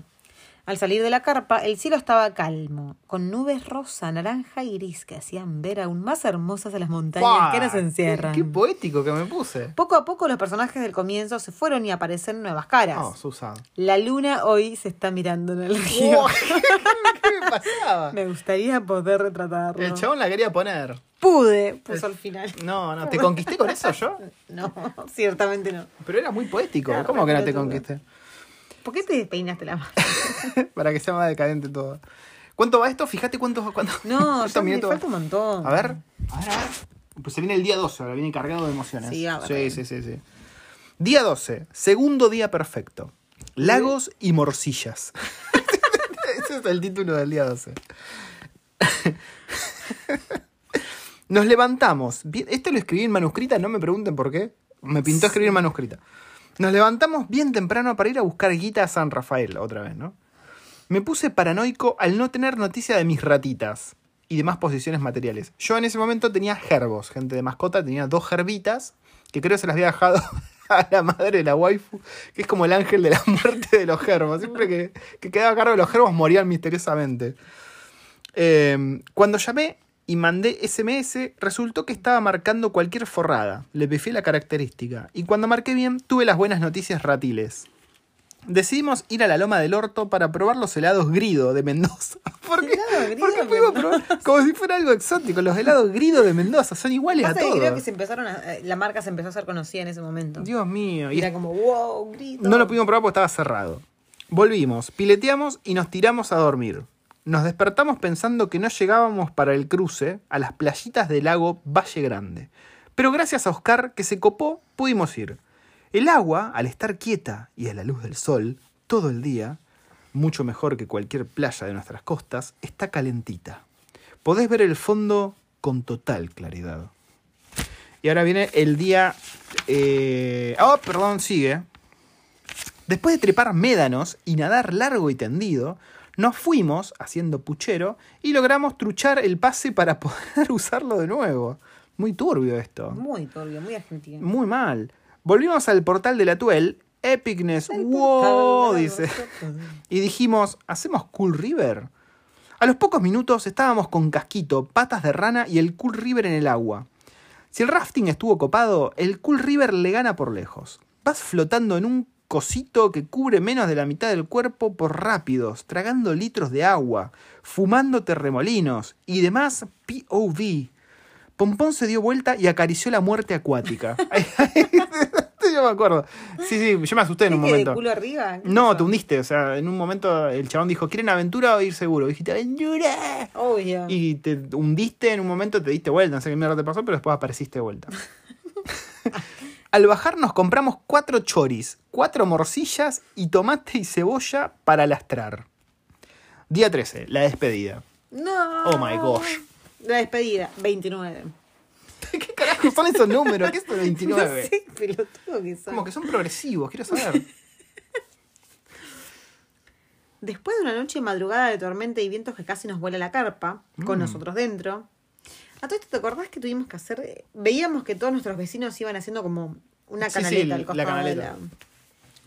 Al salir de la carpa, el cielo estaba calmo, con nubes rosa, naranja y gris que hacían ver aún más hermosas a las montañas ¡Pah! que nos encierran. Qué, qué poético que me puse. Poco a poco los personajes del comienzo se fueron y aparecen nuevas caras. Oh, Susan. La luna hoy se está mirando en el río. Oh, ¿qué, qué me pasaba? Me gustaría poder retratarlo. El chabón la quería poner. Pude, puso al final. No, no, ¿te conquisté con eso yo? No, ciertamente no. Pero era muy poético. Claro, ¿Cómo que no te conquisté? ¿Por qué te despeinaste la mano? Para que sea más decadente todo. ¿Cuánto va esto? Fíjate cuántos. cuántos No, ya me falta un montón. A ver. A ver, a ver. Pues se viene el día 12, ahora viene cargado de emociones. Sí, sí, sí, sí, sí. Día 12, segundo día perfecto. Lagos y morcillas. Ese es el título del día 12. Nos levantamos. Esto lo escribí en manuscrita, no me pregunten por qué. Me pintó escribir en manuscrita. Nos levantamos bien temprano para ir a buscar guita a San Rafael, otra vez, ¿no? Me puse paranoico al no tener noticia de mis ratitas y demás posiciones materiales. Yo en ese momento tenía gerbos, gente de mascota, tenía dos gerbitas, que creo se las había dejado a la madre de la waifu, que es como el ángel de la muerte de los gerbos. Siempre que, que quedaba a cargo de los gerbos morían misteriosamente. Eh, cuando llamé y mandé SMS, resultó que estaba marcando cualquier forrada. Le pifié la característica. Y cuando marqué bien, tuve las buenas noticias ratiles. Decidimos ir a la Loma del Orto para probar los helados Grido de Mendoza. ¿Por qué? Grido Porque fuimos probar como si fuera algo exótico. Los helados Grido de Mendoza son iguales a que todos. creo que se empezaron a- eh, la marca se empezó a ser conocida en ese momento. Dios mío. Y era como, wow, grito. no lo pudimos probar porque estaba cerrado. Volvimos, pileteamos y nos tiramos a dormir. Nos despertamos pensando que no llegábamos para el cruce a las playitas del lago Valle Grande. Pero gracias a Oscar, que se copó, pudimos ir. El agua, al estar quieta y a la luz del sol, todo el día, mucho mejor que cualquier playa de nuestras costas, está calentita. Podés ver el fondo con total claridad. Y ahora viene el día... eh, Oh, perdón, sigue. Después de trepar médanos y nadar largo y tendido, nos fuimos haciendo puchero y logramos truchar el pase para poder usarlo de nuevo. Muy turbio esto. Muy turbio, muy argentino. Muy mal. Volvimos al portal de la Tuel. Epicness, El wow, dice. Y dijimos, ¿hacemos Cool River? A los pocos minutos estábamos con casquito, patas de rana y el Cool River en el agua. Si el rafting estuvo copado, el Cool River le gana por lejos. Vas flotando en un cosito que cubre menos de la mitad del cuerpo por rápidos, tragando litros de agua, fumando terremolinos y demás POV. Pompón se dio vuelta y acarició la muerte acuática. yo me acuerdo. Sí, sí, yo me asusté en un ¿Viste de momento. culo arriba? ¿Qué No, pasó? te hundiste. O sea, en un momento el chabón dijo, ¿quieren aventura o ir seguro? dijiste, ¡aventura! Obvio. Y te hundiste en un momento, te diste vuelta, no sé qué mierda te pasó, pero después apareciste de vuelta. Al bajar nos compramos cuatro choris, cuatro morcillas y tomate y cebolla para lastrar. Día 13, la despedida. No. Oh my gosh. La despedida, 29. ¿Qué carajo son esos números? ¿Qué es esto de 29? No sé, pelotudo que son. Como que son progresivos, quiero saber. Después de una noche madrugada de tormenta y vientos que casi nos vuela la carpa, con Mm. nosotros dentro. A todo esto, ¿te acordás que tuvimos que hacer? Veíamos que todos nuestros vecinos iban haciendo como una Sí, sí, canaleta la al costado canaleta. de la,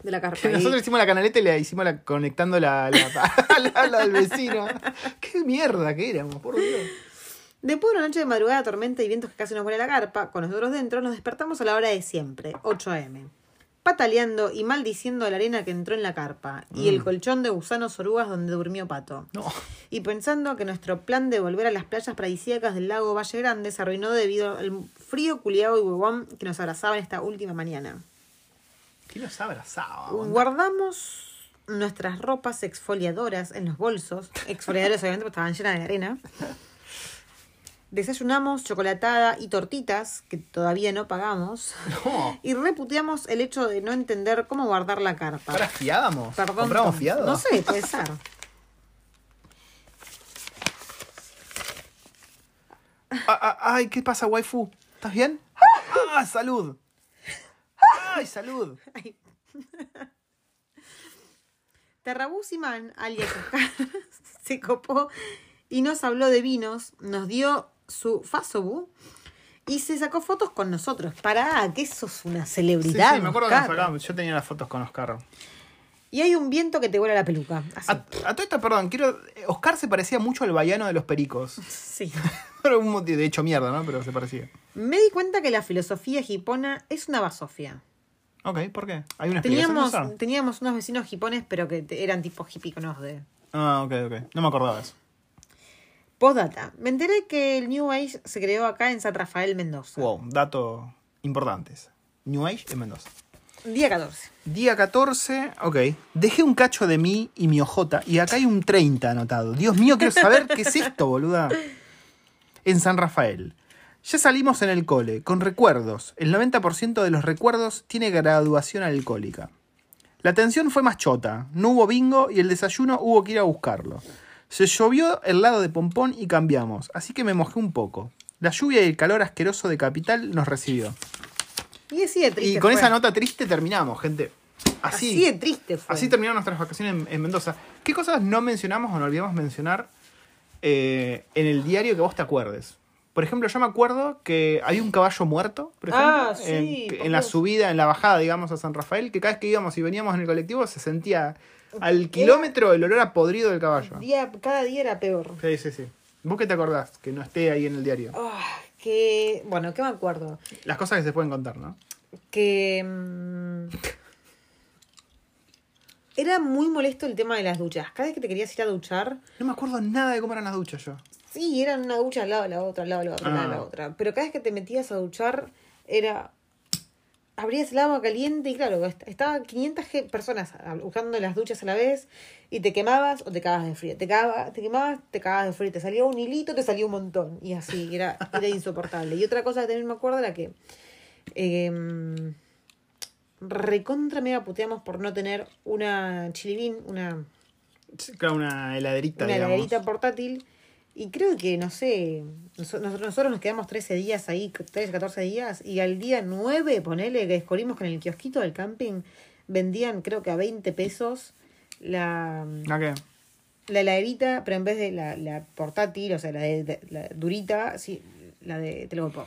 de la carpa. Que Y nosotros hicimos la canaleta y le hicimos la, conectando la, la, la, la del vecino. Qué mierda que éramos, por Dios. Después de una noche de madrugada, tormenta y vientos que casi nos vuela la carpa, con nosotros dentro, nos despertamos a la hora de siempre, 8 a.m. Pataleando y maldiciendo la arena que entró en la carpa y el colchón de gusanos orugas donde durmió Pato. No. Y pensando que nuestro plan de volver a las playas paradisíacas del lago Valle Grande se arruinó debido al frío culiado y huevón que nos abrazaba en esta última mañana. ¿Quién nos abrazaba? onda? Guardamos nuestras ropas exfoliadoras en los bolsos, exfoliadores obviamente porque estaban llenas de arena. Desayunamos chocolatada y tortitas, que todavía no pagamos. No. Y reputeamos el hecho de no entender cómo guardar la carpa. ¿Ahora fiábamos? Perdón. ¿Compramos fiado? No sé, puede ser. Ah, ah, ay, ¿qué pasa, waifu? ¿Estás bien? ¡Ah, salud! ¡Ay, salud! Ay. Terrabusiman, alias se copó y nos habló de vinos, nos dio su Fasobu y se sacó fotos con nosotros. Pará, que sos una celebridad. sí, me acuerdo que nos. Yo tenía las fotos con Oscar. Y hay un viento que te vuela la peluca. Así. A, a todo esto, perdón, quiero. Oscar se parecía mucho al vallano de los pericos. Sí. Por algún motivo, de hecho, mierda, ¿no? Pero se parecía. Me di cuenta que la filosofía hipona es una basofia. Ok, ¿por qué? ¿Hay una explicación Teníamos, unos vecinos hipones, pero que eran tipo hippíconos de. Ah, ok, ok. No me acordaba de eso. Postdata. Me enteré que el New Age se creó acá en San Rafael, Mendoza. Wow, datos importantes. New Age en Mendoza. Día 14. Día 14, ok. Dejé un cacho de mí y mi ojota y acá hay un 30 anotado. Dios mío, quiero saber qué es esto, boluda. En San Rafael. Ya salimos en el cole, con recuerdos. El 90% de los recuerdos tiene graduación alcohólica. La atención fue más chota. No hubo bingo y el desayuno hubo que ir a buscarlo. Se llovió el lado de Pompón y cambiamos, así que me mojé un poco. La lluvia y el calor asqueroso de Capital nos recibió. Y así de triste. Y con fue. esa nota triste terminamos, gente. Así. Así de triste fue. Así terminaron nuestras vacaciones en, en Mendoza. ¿Qué cosas no mencionamos o no olvidamos mencionar eh, en el diario que vos te acuerdes? Por ejemplo, yo me acuerdo que hay un caballo muerto, por ejemplo, Ah, sí, en, la subida, en la bajada, digamos, a San Rafael, que cada vez que íbamos y veníamos en el colectivo se sentía al kilómetro el olor a podrido del caballo. Día, cada día era peor. Sí, sí, sí. ¿Vos qué te acordás? Que no esté ahí en el diario. Ah, que. Bueno, ¿qué me acuerdo? Las cosas que se pueden contar, ¿no? Que. mm, era muy molesto el tema de las duchas. Cada vez que te querías ir a duchar, No me acuerdo nada de cómo eran las duchas yo. sí, eran una ducha al lado de la otra, al lado de la otra, al lado de la Ah. otra. Pero cada vez que te metías a duchar, era. Abrías el agua caliente y claro, est- estaban 500 ge- personas usando las duchas a la vez y te quemabas o te cagabas de frío. Te, cagaba- te quemabas, te cagabas de frío. Te salía un hilito, te salía un montón. Y así, era, era insoportable. Y otra cosa que también me acuerdo era que eh, recontra mega puteamos por no tener una chilibín, una, una heladerita, una digamos. heladerita portátil. Y creo que, no sé, noso- nos- nosotros nos quedamos 13 días ahí, 13, 14 días, y al día 9, ponele, que descubrimos que en el kiosquito del camping vendían, creo que a 20 pesos, la, ¿A qué? la heladerita, pero en vez de la, la portátil, o sea, la, de, de- la durita, sí, la de telgopor.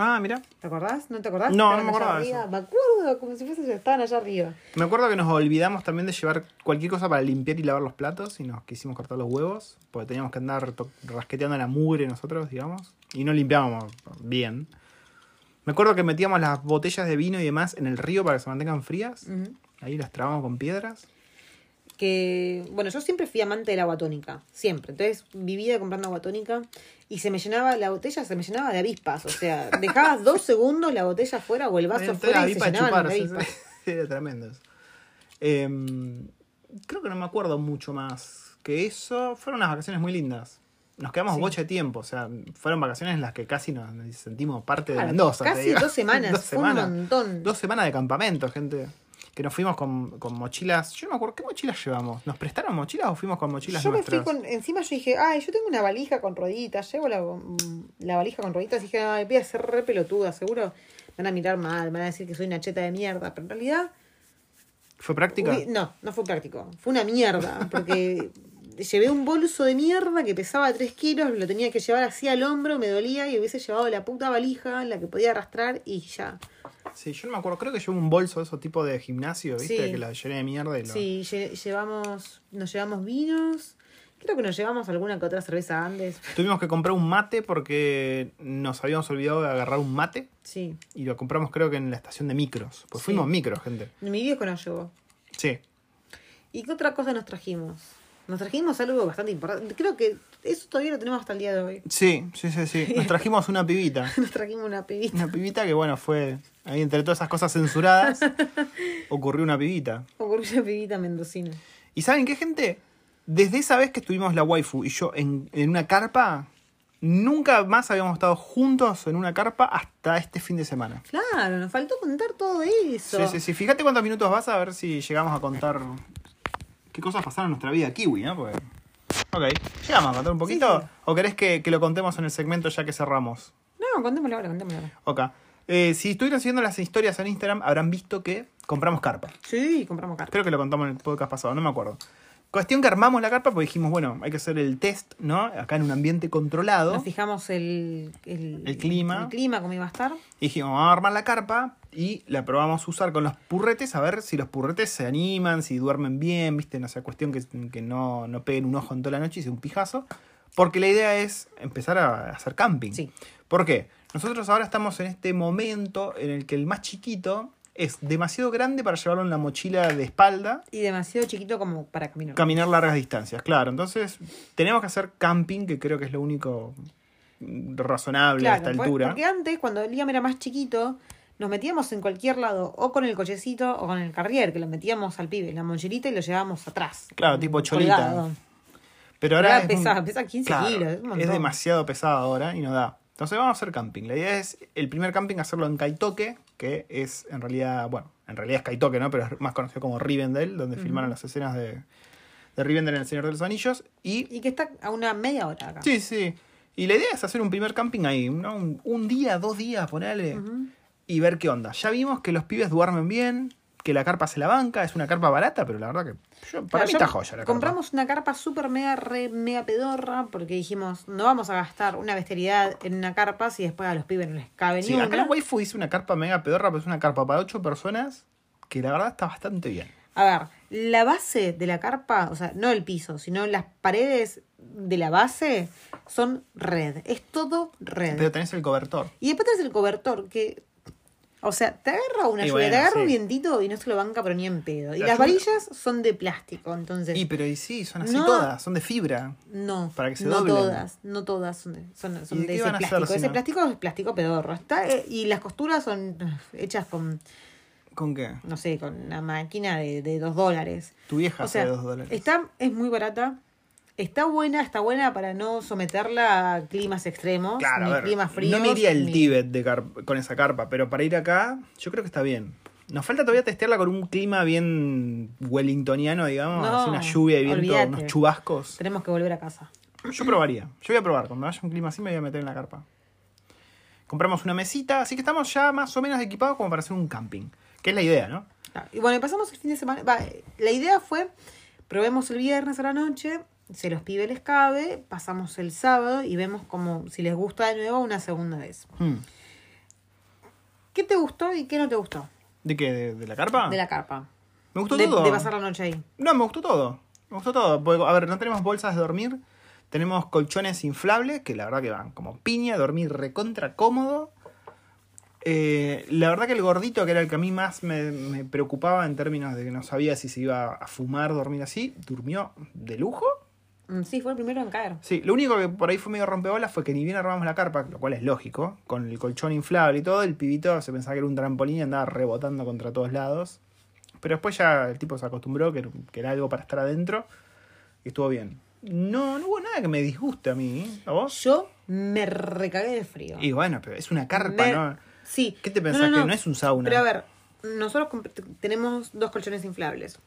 Ah, mira. ¿Te acordás? ¿No te acordás? No, no me acordaba eso. Me acuerdo, como si fuese, estaban allá arriba. Me acuerdo que nos olvidamos también de llevar cualquier cosa para limpiar y lavar los platos y nos quisimos cortar los huevos porque teníamos que andar rasqueteando la mugre nosotros, digamos, y no limpiábamos bien. Me acuerdo que metíamos las botellas de vino y demás en el río para que se mantengan frías. Ahí las trabamos con piedras. Que, bueno, yo siempre fui amante del agua tónica, siempre. Entonces vivía comprando agua tónica y se me llenaba la botella, se me llenaba de avispas. O sea, dejabas dos segundos la botella afuera o el vaso afuera y se llenaban de avispas. Era tremendo eso. Em, creo que no me acuerdo mucho más que eso. Fueron unas vacaciones muy lindas. Nos quedamos Sí. boche de tiempo, o sea, fueron vacaciones en las que casi nos, sentimos parte de Claro, Mendoza. te casi dos semanas, dos fue un semanas. montón. Dos semanas de campamento, gente. Que nos fuimos con, con mochilas. Yo no me acuerdo, ¿qué mochilas llevamos? ¿Nos prestaron mochilas o fuimos con mochilas Yo me fui con, encima yo dije, ay, yo tengo una valija con rueditas, llevo la, mm, la valija con rueditas y dije, ay, voy a ser re pelotuda, seguro me van a mirar mal, me van a decir que soy una cheta de mierda, pero en realidad, ¿Fue práctica? uy, no, no fue práctico, fue una mierda, porque llevé un bolso de mierda que pesaba 3 kilos, lo tenía que llevar así al hombro, me dolía y hubiese llevado la puta valija, la que podía arrastrar y ya. Sí, yo no me acuerdo. Creo que llevo un bolso de esos tipo de gimnasio, ¿viste? Sí. Que la llené de mierda y lo... Sí, lle- llevamos, nos llevamos vinos, creo que nos llevamos alguna que otra cerveza antes, Tuvimos que comprar un mate porque nos habíamos olvidado de agarrar un mate sí. y lo compramos creo que en la estación de micros. Pues Sí. fuimos micros, gente. Mi viejo nos llevó. Sí. ¿Y qué otra cosa nos trajimos? Nos trajimos algo bastante importante. Creo que eso todavía lo tenemos hasta el día de hoy. Sí, sí, sí, sí. Nos trajimos una pibita. Nos trajimos una pibita. Una pibita que, bueno, fue... Ahí entre todas esas cosas censuradas, ocurrió una pibita. Ocurrió una pibita mendocina. ¿Y saben qué, gente? Desde esa vez que estuvimos la waifu y yo en, en una carpa, nunca más habíamos estado juntos en una carpa hasta este fin de semana. Claro, nos faltó contar todo eso. Sí, sí, sí. Fíjate cuántos minutos vas a ver si llegamos a contar qué cosas pasaron en nuestra vida kiwi, ¿no? Porque... Ok. ¿Llegamos a contar un poquito? Sí, sí. ¿O querés que, que lo contemos en el segmento ya que cerramos? No, contémoslo ahora, contémoslo ahora. Ok. Eh, si estuvieron siguiendo las historias en Instagram, habrán visto que compramos carpa. Sí, compramos carta. Creo que lo contamos en el podcast pasado, no me acuerdo. Cuestión que armamos la carpa porque dijimos, bueno, hay que hacer el test, ¿no? Acá en un ambiente controlado. Nos fijamos el, el, El clima. El clima, cómo iba a estar. Y dijimos, vamos a armar la carpa y la probamos a usar con los purretes, a ver si los purretes se animan, si duermen bien, ¿viste? No sea cuestión que, que no, no peguen un ojo en toda la noche y sea un pijazo. Porque la idea es empezar a hacer camping. Sí. ¿Por qué? Nosotros ahora estamos en este momento en el que el más chiquito es demasiado grande para llevarlo en la mochila de espalda Y demasiado chiquito como para caminar. caminar largas distancias, claro. Entonces, tenemos que hacer camping, que creo que es lo único razonable a esta altura. Porque antes, cuando Liam era más chiquito, nos metíamos en cualquier lado, o con el cochecito o con el carrier, que lo metíamos al pibe en la mochilita y lo llevábamos atrás. Claro, tipo cholita. Colgado. Pero ahora Ahora es, pesa- un- pesa 15 claro, kilos, es demasiado pesado ahora y no da. Entonces vamos a hacer camping. La idea es el primer camping hacerlo en Kaitoke, que es en realidad, bueno, en realidad es Kaitoke, ¿no? Pero es más conocido como Rivendell, donde filmaron las escenas de, de Rivendell en El Señor de los Anillos. Y Y que está a una media hora acá. sí, sí. Y la idea es hacer un primer camping ahí, ¿no? Un, un día, dos días, ponele, y ver qué onda. Ya vimos que los pibes duermen bien, que la carpa se la banca, es una carpa barata, pero la verdad que yo- para Claro, mí yo- está joya la carpa. Compramos una carpa súper mega, re, mega pedorra porque dijimos, no vamos a gastar una bestialidad en una carpa si después a los pibes no les cabe Sí, ni acá una. la waifu hice una carpa mega pedorra, pero es una carpa para ocho personas que la verdad está bastante bien. A ver, la base de la carpa, o sea, no el piso, sino las paredes de la base son red. Es todo red. Pero tenés el cobertor. Y después tenés el cobertor que. O sea, te agarra una Y lluvia, bueno, te agarra un vientito y no se lo banca, pero ni en pedo. Y La las lluvia- varillas son de plástico, entonces. Y pero y sí, son así No. todas, son de fibra. No, Para que se no doblen. todas, no todas son de, son, son ¿Y de de qué ese van a hacer, plástico. si ese no? plástico es plástico pedorro. Está, eh, y las costuras son eh, hechas con, ¿Con qué? no sé, con una máquina de, de dos dólares. Tu vieja O sea, hace dos dólares. está, es muy barata. Está buena, está buena para no someterla a climas extremos, Claro, ni a ver, climas fríos. no me iría el ni- Tíbet de con esa carpa, pero para ir acá, yo creo que está bien. Nos falta todavía testearla con un clima bien wellingtoniano, digamos, No, así una lluvia y viento, olvídate. unos chubascos. Tenemos que volver a casa. Yo probaría. Yo voy a probar. Cuando haya un clima así me voy a meter en la carpa. Compramos una mesita, así que estamos ya más o menos equipados como para hacer un camping. Que es la idea, ¿no? Ah, Y bueno, pasamos el fin de semana. va, eh, la idea fue, probemos el viernes a la noche, se los pibes les cabe, pasamos el sábado y vemos como si les gusta de nuevo una segunda vez. Hmm. ¿Qué te gustó y qué no te gustó ¿De qué? ¿De, de la carpa? de la carpa? Me gustó De, todo. de pasar la noche ahí. No, me gustó todo. Me gustó todo. Porque, a ver, no tenemos bolsas de dormir. Tenemos colchones inflables, que la verdad que van como piña, dormir recontra cómodo. Eh, la verdad que el gordito, que era el que a mí más me, me preocupaba en términos de que no sabía si se iba a fumar, dormir así, durmió de lujo. Mm, Sí, fue el primero en caer. Sí, lo único que por ahí fue medio rompebolas fue que ni bien armamos la carpa, lo cual es lógico, con el colchón inflable y todo, el pibito se pensaba que era un trampolín y andaba rebotando contra todos lados. Pero después ya el tipo se acostumbró que, era- que era algo para estar adentro y estuvo bien. No, no hubo nada que me disguste a mí. ¿a vos? Yo me recagué de frío. Y bueno, pero es una carpa, Me- ¿no? Sí. ¿Qué te pensás, que no es un sauna? Pero a ver, nosotros tenemos dos colchones inflables.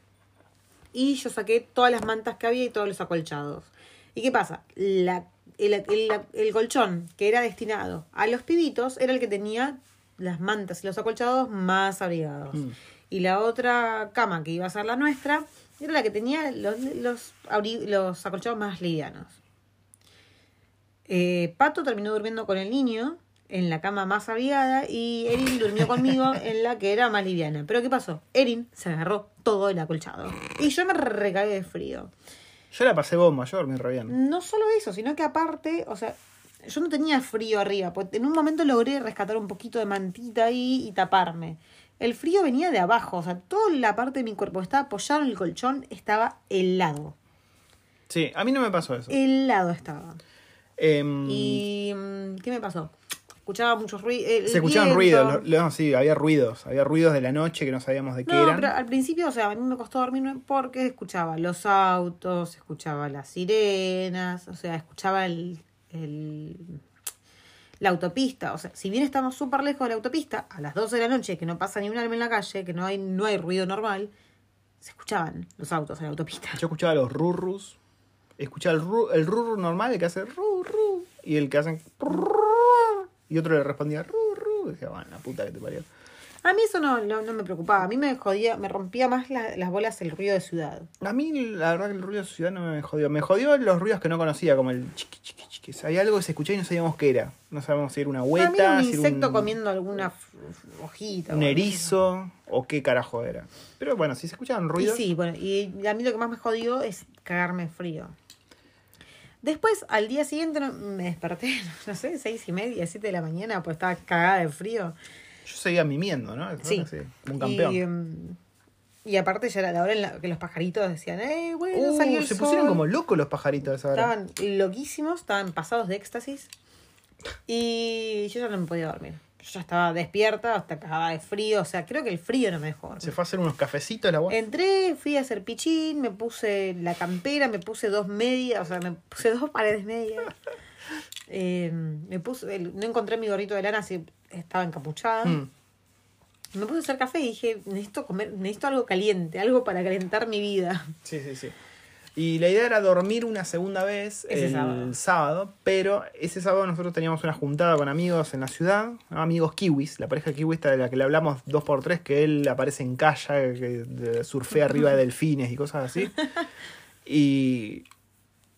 Y yo saqué todas las mantas que había y todos los acolchados. ¿Y qué pasa? La, el, el- el colchón que era destinado a los pibitos era el que tenía las mantas y los acolchados más abrigados. Mm. Y la otra cama que iba a ser la nuestra era la que tenía los, los, los acolchados más livianos. Eh, Pato terminó durmiendo con el niño en la cama más abrigada y Erin durmió conmigo en la que era más liviana. Pero ¿qué pasó? Erin se agarró todo el acolchado. Y yo me recagué de frío. Yo la pasé bomba, yo dormí re bien. No solo eso, sino que aparte, o sea, yo no tenía frío arriba, porque en un momento logré rescatar un poquito de mantita ahí y taparme. El frío venía de abajo, o sea, toda la parte de mi cuerpo que estaba apoyado en el colchón estaba helado. Sí, a mí no me pasó eso. Helado estaba. Em, ¿Y mm, qué me pasó? Escuchaba muchos ruidos. se escuchaban ruidos, no, sí, había ruidos, había ruidos de la noche que no sabíamos de qué No, eran. pero al principio, o sea, a mí me costó dormirme porque escuchaba los autos, escuchaba las sirenas, o sea, escuchaba el, el- la autopista. O sea, si bien estamos súper lejos de la autopista, a las 12 de la noche, que no pasa ni un alma en la calle, que no hay, no hay ruido normal, se escuchaban los autos en la autopista. Yo escuchaba los rurrus, escuchaba el, ru, el rurru normal, el que hace ru, ru, y el que hacen y otro le respondía ru, ru, y decía, bueno, la puta que te parió. A mí eso no, no, no me preocupaba, a mí me jodía, me rompía más la- las bolas el ruido de ciudad. A mí, la verdad, que el ruido de ciudad no me jodió. Me jodió los ruidos que no conocía, como el chiqui, chiqui, chiqui. Había algo que se escuchaba y no sabíamos qué era. No sabíamos si era una A mí hueta, un si era insecto un, comiendo alguna hojita. un o algo. erizo, o qué carajo era. Pero bueno, si se escuchaban Y ruidos. sí, bueno, y a mí lo que más me jodió es cagarme frío. Después, al día siguiente, no- me desperté, no sé, seis y media, siete de la mañana, pues estaba cagada de frío. Yo seguía mimiendo, ¿no? Sí. un campeón. Y, em, y aparte ya era la hora en la que los pajaritos decían, eh, bueno, Uh, salió el se sol. pusieron como locos los pajaritos a esa hora. Estaban loquísimos, estaban pasados de éxtasis. Y yo ya no me podía dormir. Yo ya estaba despierta, hasta cagada de frío. O sea, creo que el frío no me dejó. Se fue a hacer unos cafecitos la voz. Entré, fui a hacer pichín, me puse la campera, me puse dos medias, o sea, me puse dos paredes medias. Eh, me puse, el- no encontré mi gorrito de lana, así estaba encapuchada. Mm. Me puse a hacer café y dije, necesito comer, necesito algo caliente, algo para calentar mi vida. Sí, sí, sí. Y la idea era dormir una segunda vez Ese el sábado. sábado. pero ese sábado nosotros teníamos una juntada con amigos en la ciudad, amigos kiwis, la pareja kiwista de la que le hablamos dos por tres, que él aparece en calla, que surfea arriba de delfines y cosas así. Y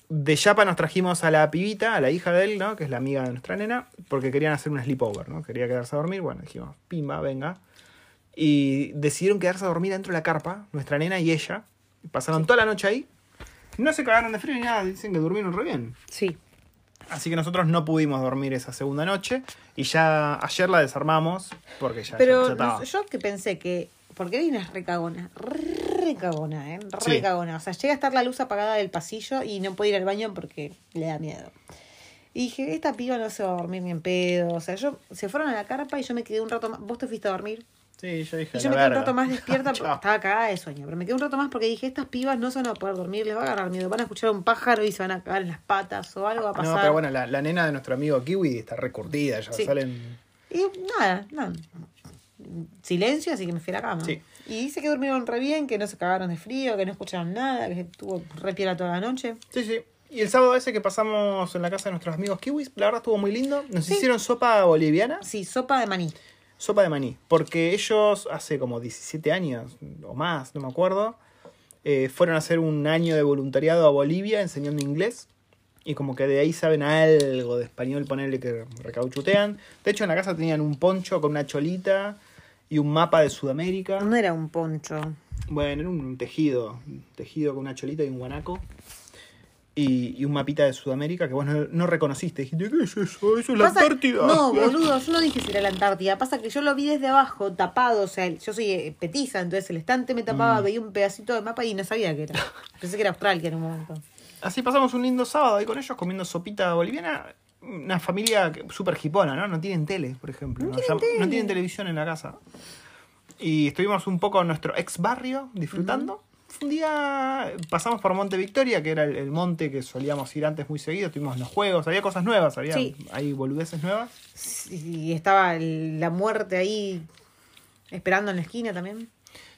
de Yapa nos trajimos a la pibita, a la hija de él, ¿no? que es la amiga de nuestra nena, porque querían hacer un sleepover, ¿no? Quería quedarse a dormir, bueno, dijimos, pimba, venga. Y decidieron quedarse a dormir dentro de la carpa, nuestra nena y ella. Pasaron toda la noche ahí. No se cagaron de frío ni nada, dicen que durmieron re bien. Sí. Así que nosotros no pudimos dormir esa segunda noche y ya ayer la desarmamos porque ya, ya- Pero ya estaba. no- yo que pensé que. Porque Erin es recagona. Recagona, ¿eh? Sí. Recagona. O sea, llega a estar la luz apagada del pasillo y no puede ir al baño porque le da miedo. Y dije, esta piba no se va a dormir ni en pedo. O sea, yo se fueron a la carpa y yo me quedé un rato más. Vos te fuiste a dormir. Sí, yo dije. Y yo "La me quedé un verga". rato más despierta porque estaba cagada de sueño. Pero me quedé un rato más porque dije, estas pibas no se van a poder dormir, les va a agarrar miedo. Van a escuchar un pájaro y se van a cagar en las patas o algo va a pasar. No, pero bueno, la, la nena de nuestro amigo Kiwi está recurtida, ya Sí. salen. Y nada, nada. Silencio, así que me fui a la cama. Sí. Y dice que durmieron re bien, que no se cagaron de frío, que no escucharon nada, que estuvo re piola toda la noche. Sí, sí. Y el sábado ese que pasamos en la casa de nuestros amigos Kiwis, la verdad estuvo muy lindo. Nos Sí. hicieron sopa boliviana, Sí, sopa de maní. Sopa de maní. Porque ellos hace como 17 años o más, no me acuerdo, eh, fueron a hacer un año de voluntariado a Bolivia enseñando inglés. Y como que de ahí saben algo de español, ponerle que recauchutean. De hecho, en la casa tenían un poncho con una cholita y un mapa de Sudamérica. No era un poncho. Bueno, era un tejido, un tejido con una cholita y un guanaco. Y, y un mapita de Sudamérica que vos no, no reconociste. Dijiste, ¿qué es eso? Eso es la Pasa- Antártida. No, boludo, yo no dije si era la Antártida. Pasa que yo lo vi desde abajo, tapado. O sea, yo soy eh, petiza, entonces el estante me tapaba, Mm. veía un pedacito de mapa y no sabía qué era. Pensé que era Australia en un momento. Así pasamos un lindo sábado ahí con ellos comiendo sopita boliviana. Una familia súper hipona, ¿no? No tienen tele, por ejemplo. No ¿no? tienen Ya- no tele. tienen televisión en la casa. Y estuvimos un poco en nuestro ex barrio disfrutando. Un día pasamos por Monte Victoria, que era el, el monte que solíamos ir antes muy seguido. Tuvimos los juegos, había cosas nuevas, había Sí. hay boludeces nuevas. Y estaba el- la muerte ahí esperando en la esquina también.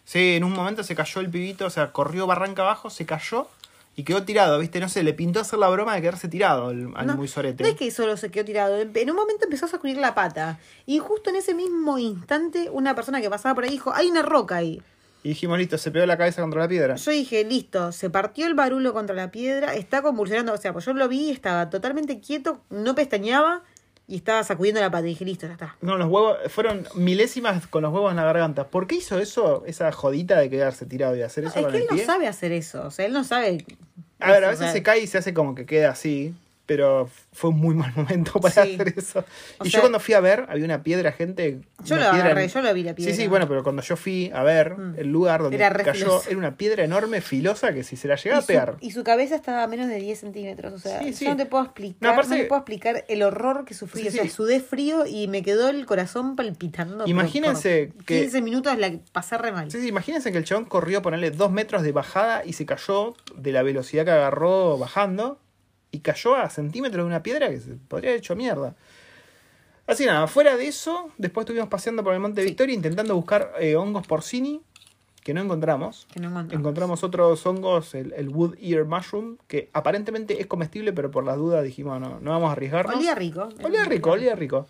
Sí, en un momento se cayó el pibito, o sea, corrió barranca abajo, se cayó y quedó tirado, ¿viste? No sé, le pintó hacer la broma de quedarse tirado al, al no, muy sorete. no es que solo se quedó tirado. En un momento empezó a sacudir la pata. Y justo en ese mismo instante, una persona que pasaba por ahí dijo: Hay una roca ahí. Y dijimos, listo, se pegó la cabeza contra la piedra. Yo dije, listo, se partió el barulo contra la piedra, está convulsionando, o sea, pues yo lo vi, estaba totalmente quieto, no pestañeaba y estaba sacudiendo la pata. Y dije, listo, ya está. No, los huevos, fueron milésimas con los huevos en la garganta. ¿Por qué hizo eso, esa jodita de quedarse tirado y hacer eso es con que el él no sabe hacer eso, o sea, él no sabe. A ver, a veces o sea, se cae y se hace como que queda así, pero fue un muy mal momento para Sí. hacer eso. O y sea- yo cuando fui a ver, había una piedra, gente. Yo lo agarré, yo lo vi la piedra. Sí, sí, bueno, pero cuando yo fui a ver Mm. el lugar donde Era cayó, filosa. era una piedra enorme, filosa, que si se la llegaba a pegar. y su cabeza estaba a menos de 10 centímetros, o sea, Sí, sí. yo no te puedo explicar, No, no, aparte- te puedo explicar el horror que sufrí, o sea, sudé frío y me quedó el corazón palpitando. por- Imagínense por que- 15 minutos la pasé re mal. Sí, sí, imagínense que el chabón corrió ponerle dos metros de bajada y se cayó de la velocidad que agarró bajando y cayó a centímetros de una piedra que se podría haber hecho mierda. Así nada, fuera de eso, después estuvimos paseando por el Monte Sí. Victoria intentando buscar eh, hongos porcini que no encontramos. Que no encontramos. Encontramos otros hongos, el, el Wood Ear Mushroom, que aparentemente es comestible, pero por las dudas dijimos no, no vamos a arriesgarnos. Olía rico. Olía rico, olía rico.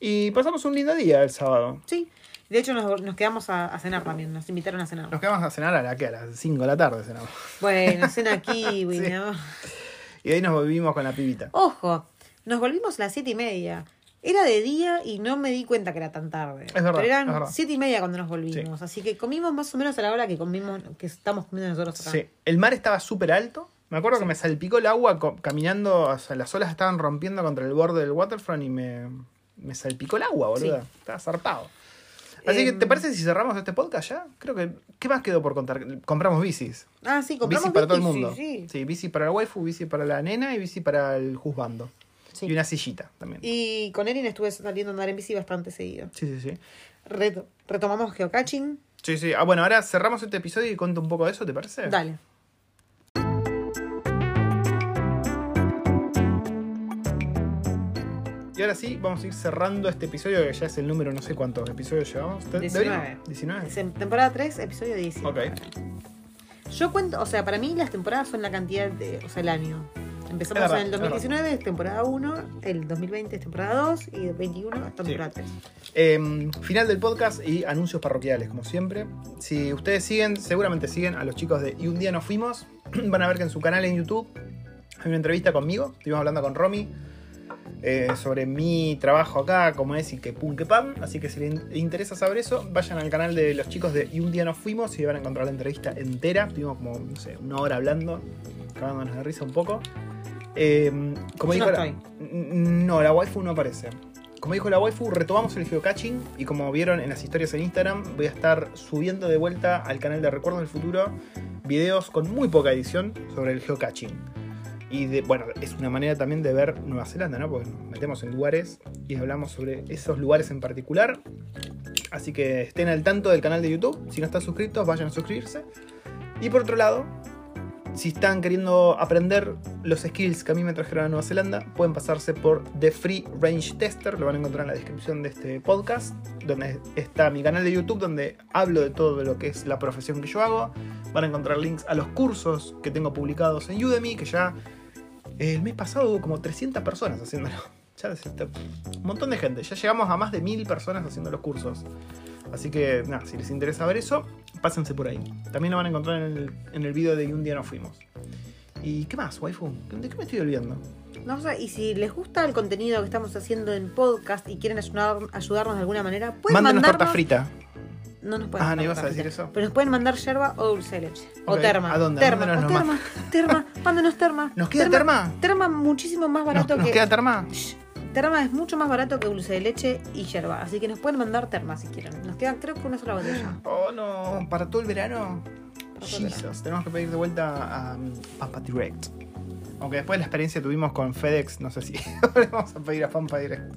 Y pasamos un lindo día el sábado. Sí. De hecho, nos, nos quedamos a, a cenar también. Nos invitaron a cenar. Nos quedamos a cenar a, la, ¿qué? a las 5 de la tarde cenamos. Bueno, cena aquí, güey, Sí. ¿no? Y ahí nos volvimos con la pibita. Ojo, nos volvimos a las siete y media. Era de día y no me di cuenta que era tan tarde. verdad, Pero es eran verdad. siete y media cuando nos volvimos. Así que comimos más o menos a la hora que comimos, que estamos comiendo nosotros acá. Sí. El mar estaba súper alto. Me acuerdo que me salpicó el agua caminando, o sea, las olas estaban rompiendo contra el borde del waterfront y me, me salpicó el agua, boludo. Sí. Estaba zarpado. Así que, Em, ¿te parece si cerramos este podcast ya? Creo que. ¿Qué más quedó por contar? Compramos bicis. Ah, sí, compramos Bici para todo el mundo. Sí, sí. bici para la waifu, bici para la nena y bici para el juzgando. Sí. Y una sillita también. Y con Erin estuve saliendo a andar en bici bastante seguido. Sí, sí, sí. Reto- retomamos geocaching. Sí, sí. Ah, bueno, ahora cerramos este episodio y cuento un poco de eso, ¿te parece? Dale. Y ahora sí, vamos a ir cerrando este episodio que ya es el número, no sé cuántos episodios llevamos. ¿Te- 19. deberíamos? 19. Es en temporada 3, episodio 19. Ok. Yo cuento, o sea, para mí las temporadas son la cantidad de, o sea, el año. Empezamos verdad, en el es verdad. 2019, es temporada 1, el 2020 es temporada 2 y el 21 es temporada 3. Eh, final del podcast y anuncios parroquiales, como siempre. Si ustedes siguen, seguramente siguen a los chicos de Y un día nos fuimos, van a ver que en su canal en YouTube hay una entrevista conmigo. Estuvimos hablando con Romy eh, sobre mi trabajo acá, cómo es y que pum que pam. Así que si les in- interesa saber eso, vayan al canal de los chicos de Y un día nos fuimos y van a encontrar la entrevista entera. Estuvimos como, no sé, una hora hablando, cagándonos de risa un poco. Eh, como Yo dijo no la- No, la waifu no aparece. Como dijo la waifu, retomamos el geocaching y como vieron en las historias en Instagram, voy a estar subiendo de vuelta al canal de Recuerdos del Futuro videos con muy poca edición sobre el geocaching. Y bueno, es una manera también de ver Nueva Zelanda, ¿no? Porque nos metemos en lugares y hablamos sobre esos lugares en particular. Así que estén al tanto del canal de YouTube. Si no están suscritos, vayan a suscribirse. Y por otro lado, si están queriendo aprender los skills que a mí me trajeron a Nueva Zelanda, pueden pasarse por The Free Range Tester, lo van a encontrar en la descripción de este podcast, donde está mi canal de YouTube, donde hablo de todo lo que es la profesión que yo hago. Van a encontrar links a los cursos que tengo publicados en Udemy, que ya el mes pasado hubo como 300 personas haciéndolo. Ya es este, un montón de gente, ya llegamos a más de 1000 personas haciendo los cursos. Así que, nada, si les interesa ver eso, pásense por ahí. También lo van a encontrar en el, en el video de un día nos fuimos. ¿Y qué más, waifu? ¿De qué me estoy olvidando? No, o sea, y si les gusta el contenido que estamos haciendo en podcast y quieren ayudar- ayudarnos de alguna manera, pueden Mándenos mandarnos... torta frita. No nos pueden Ah, ¿no ibas a decir eso? Pero nos pueden mandar yerba o dulce de leche. O Ok, terma. ¿a dónde? ¿A Terma. dónde nos o terma. Terma. Mándenos terma. ¿Nos queda terma? Terma muchísimo más ¿Nos, barato nos que. queda terma? Shh. Terma es mucho más barato que dulce de leche y yerba. Así que nos pueden mandar terma si quieren. Nos queda, creo que una sola botella. Oh, no. ¿Para todo el verano? Para todo el Jesus. Tenemos que pedir de vuelta a um, Pampa Direct. Aunque después de la experiencia que tuvimos con FedEx, no sé si le vamos a pedir a Pampa Direct.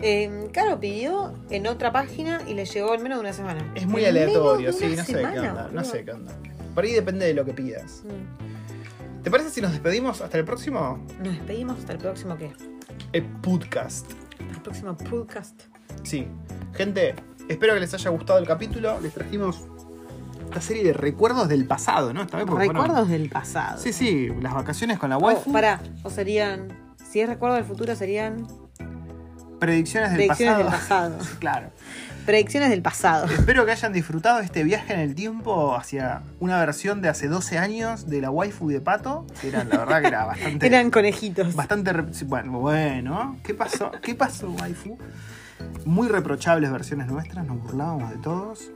Eh, Caro pidió en otra página y le llegó en menos de una semana. Es muy En aleatorio, sí, no sé qué onda. No sé qué onda. Por ahí depende de lo que pidas. Mm. ¿Te parece si nos despedimos hasta el próximo? Nos despedimos hasta el próximo qué? El podcast. El próximo podcast. Sí. Gente, espero que les haya gustado el capítulo. Les trajimos esta serie de recuerdos del pasado, ¿no? Esta vez porque Recuerdos del pasado. Sí, sí, las vacaciones con la O, waifu. pará, o serían. Si es recuerdo del futuro, serían Predicciones del predicciones pasado. del pasado. claro. predicciones del pasado. Espero que hayan disfrutado este viaje en el tiempo hacia una versión de hace 12 años de la waifu de Pato. Que era, la verdad que era bastante. Eran conejitos. Bastante. Bueno, bueno. ¿Qué pasó? ¿Qué pasó, waifu? Muy reprochables versiones nuestras, nos burlábamos de todos.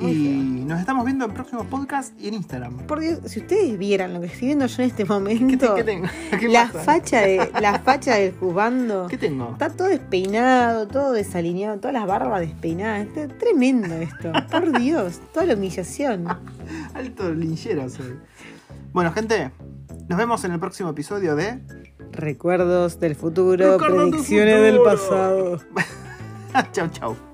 Y nos estamos viendo en próximos podcasts y en Instagram. Por Dios, si ustedes vieran lo que estoy viendo yo en este ¿Qué, te- momento, qué tengo? ¿Qué la pasa? facha de la facha del juzgando, ¿Qué tengo? está todo despeinado, todo desalineado, todas las barbas despeinadas. Está tremendo esto. Por Dios, toda la humillación. Alto linchero soy. Bueno, gente, nos vemos en el próximo episodio de. Recuerdos del futuro, predicciones del pasado. chau, chau.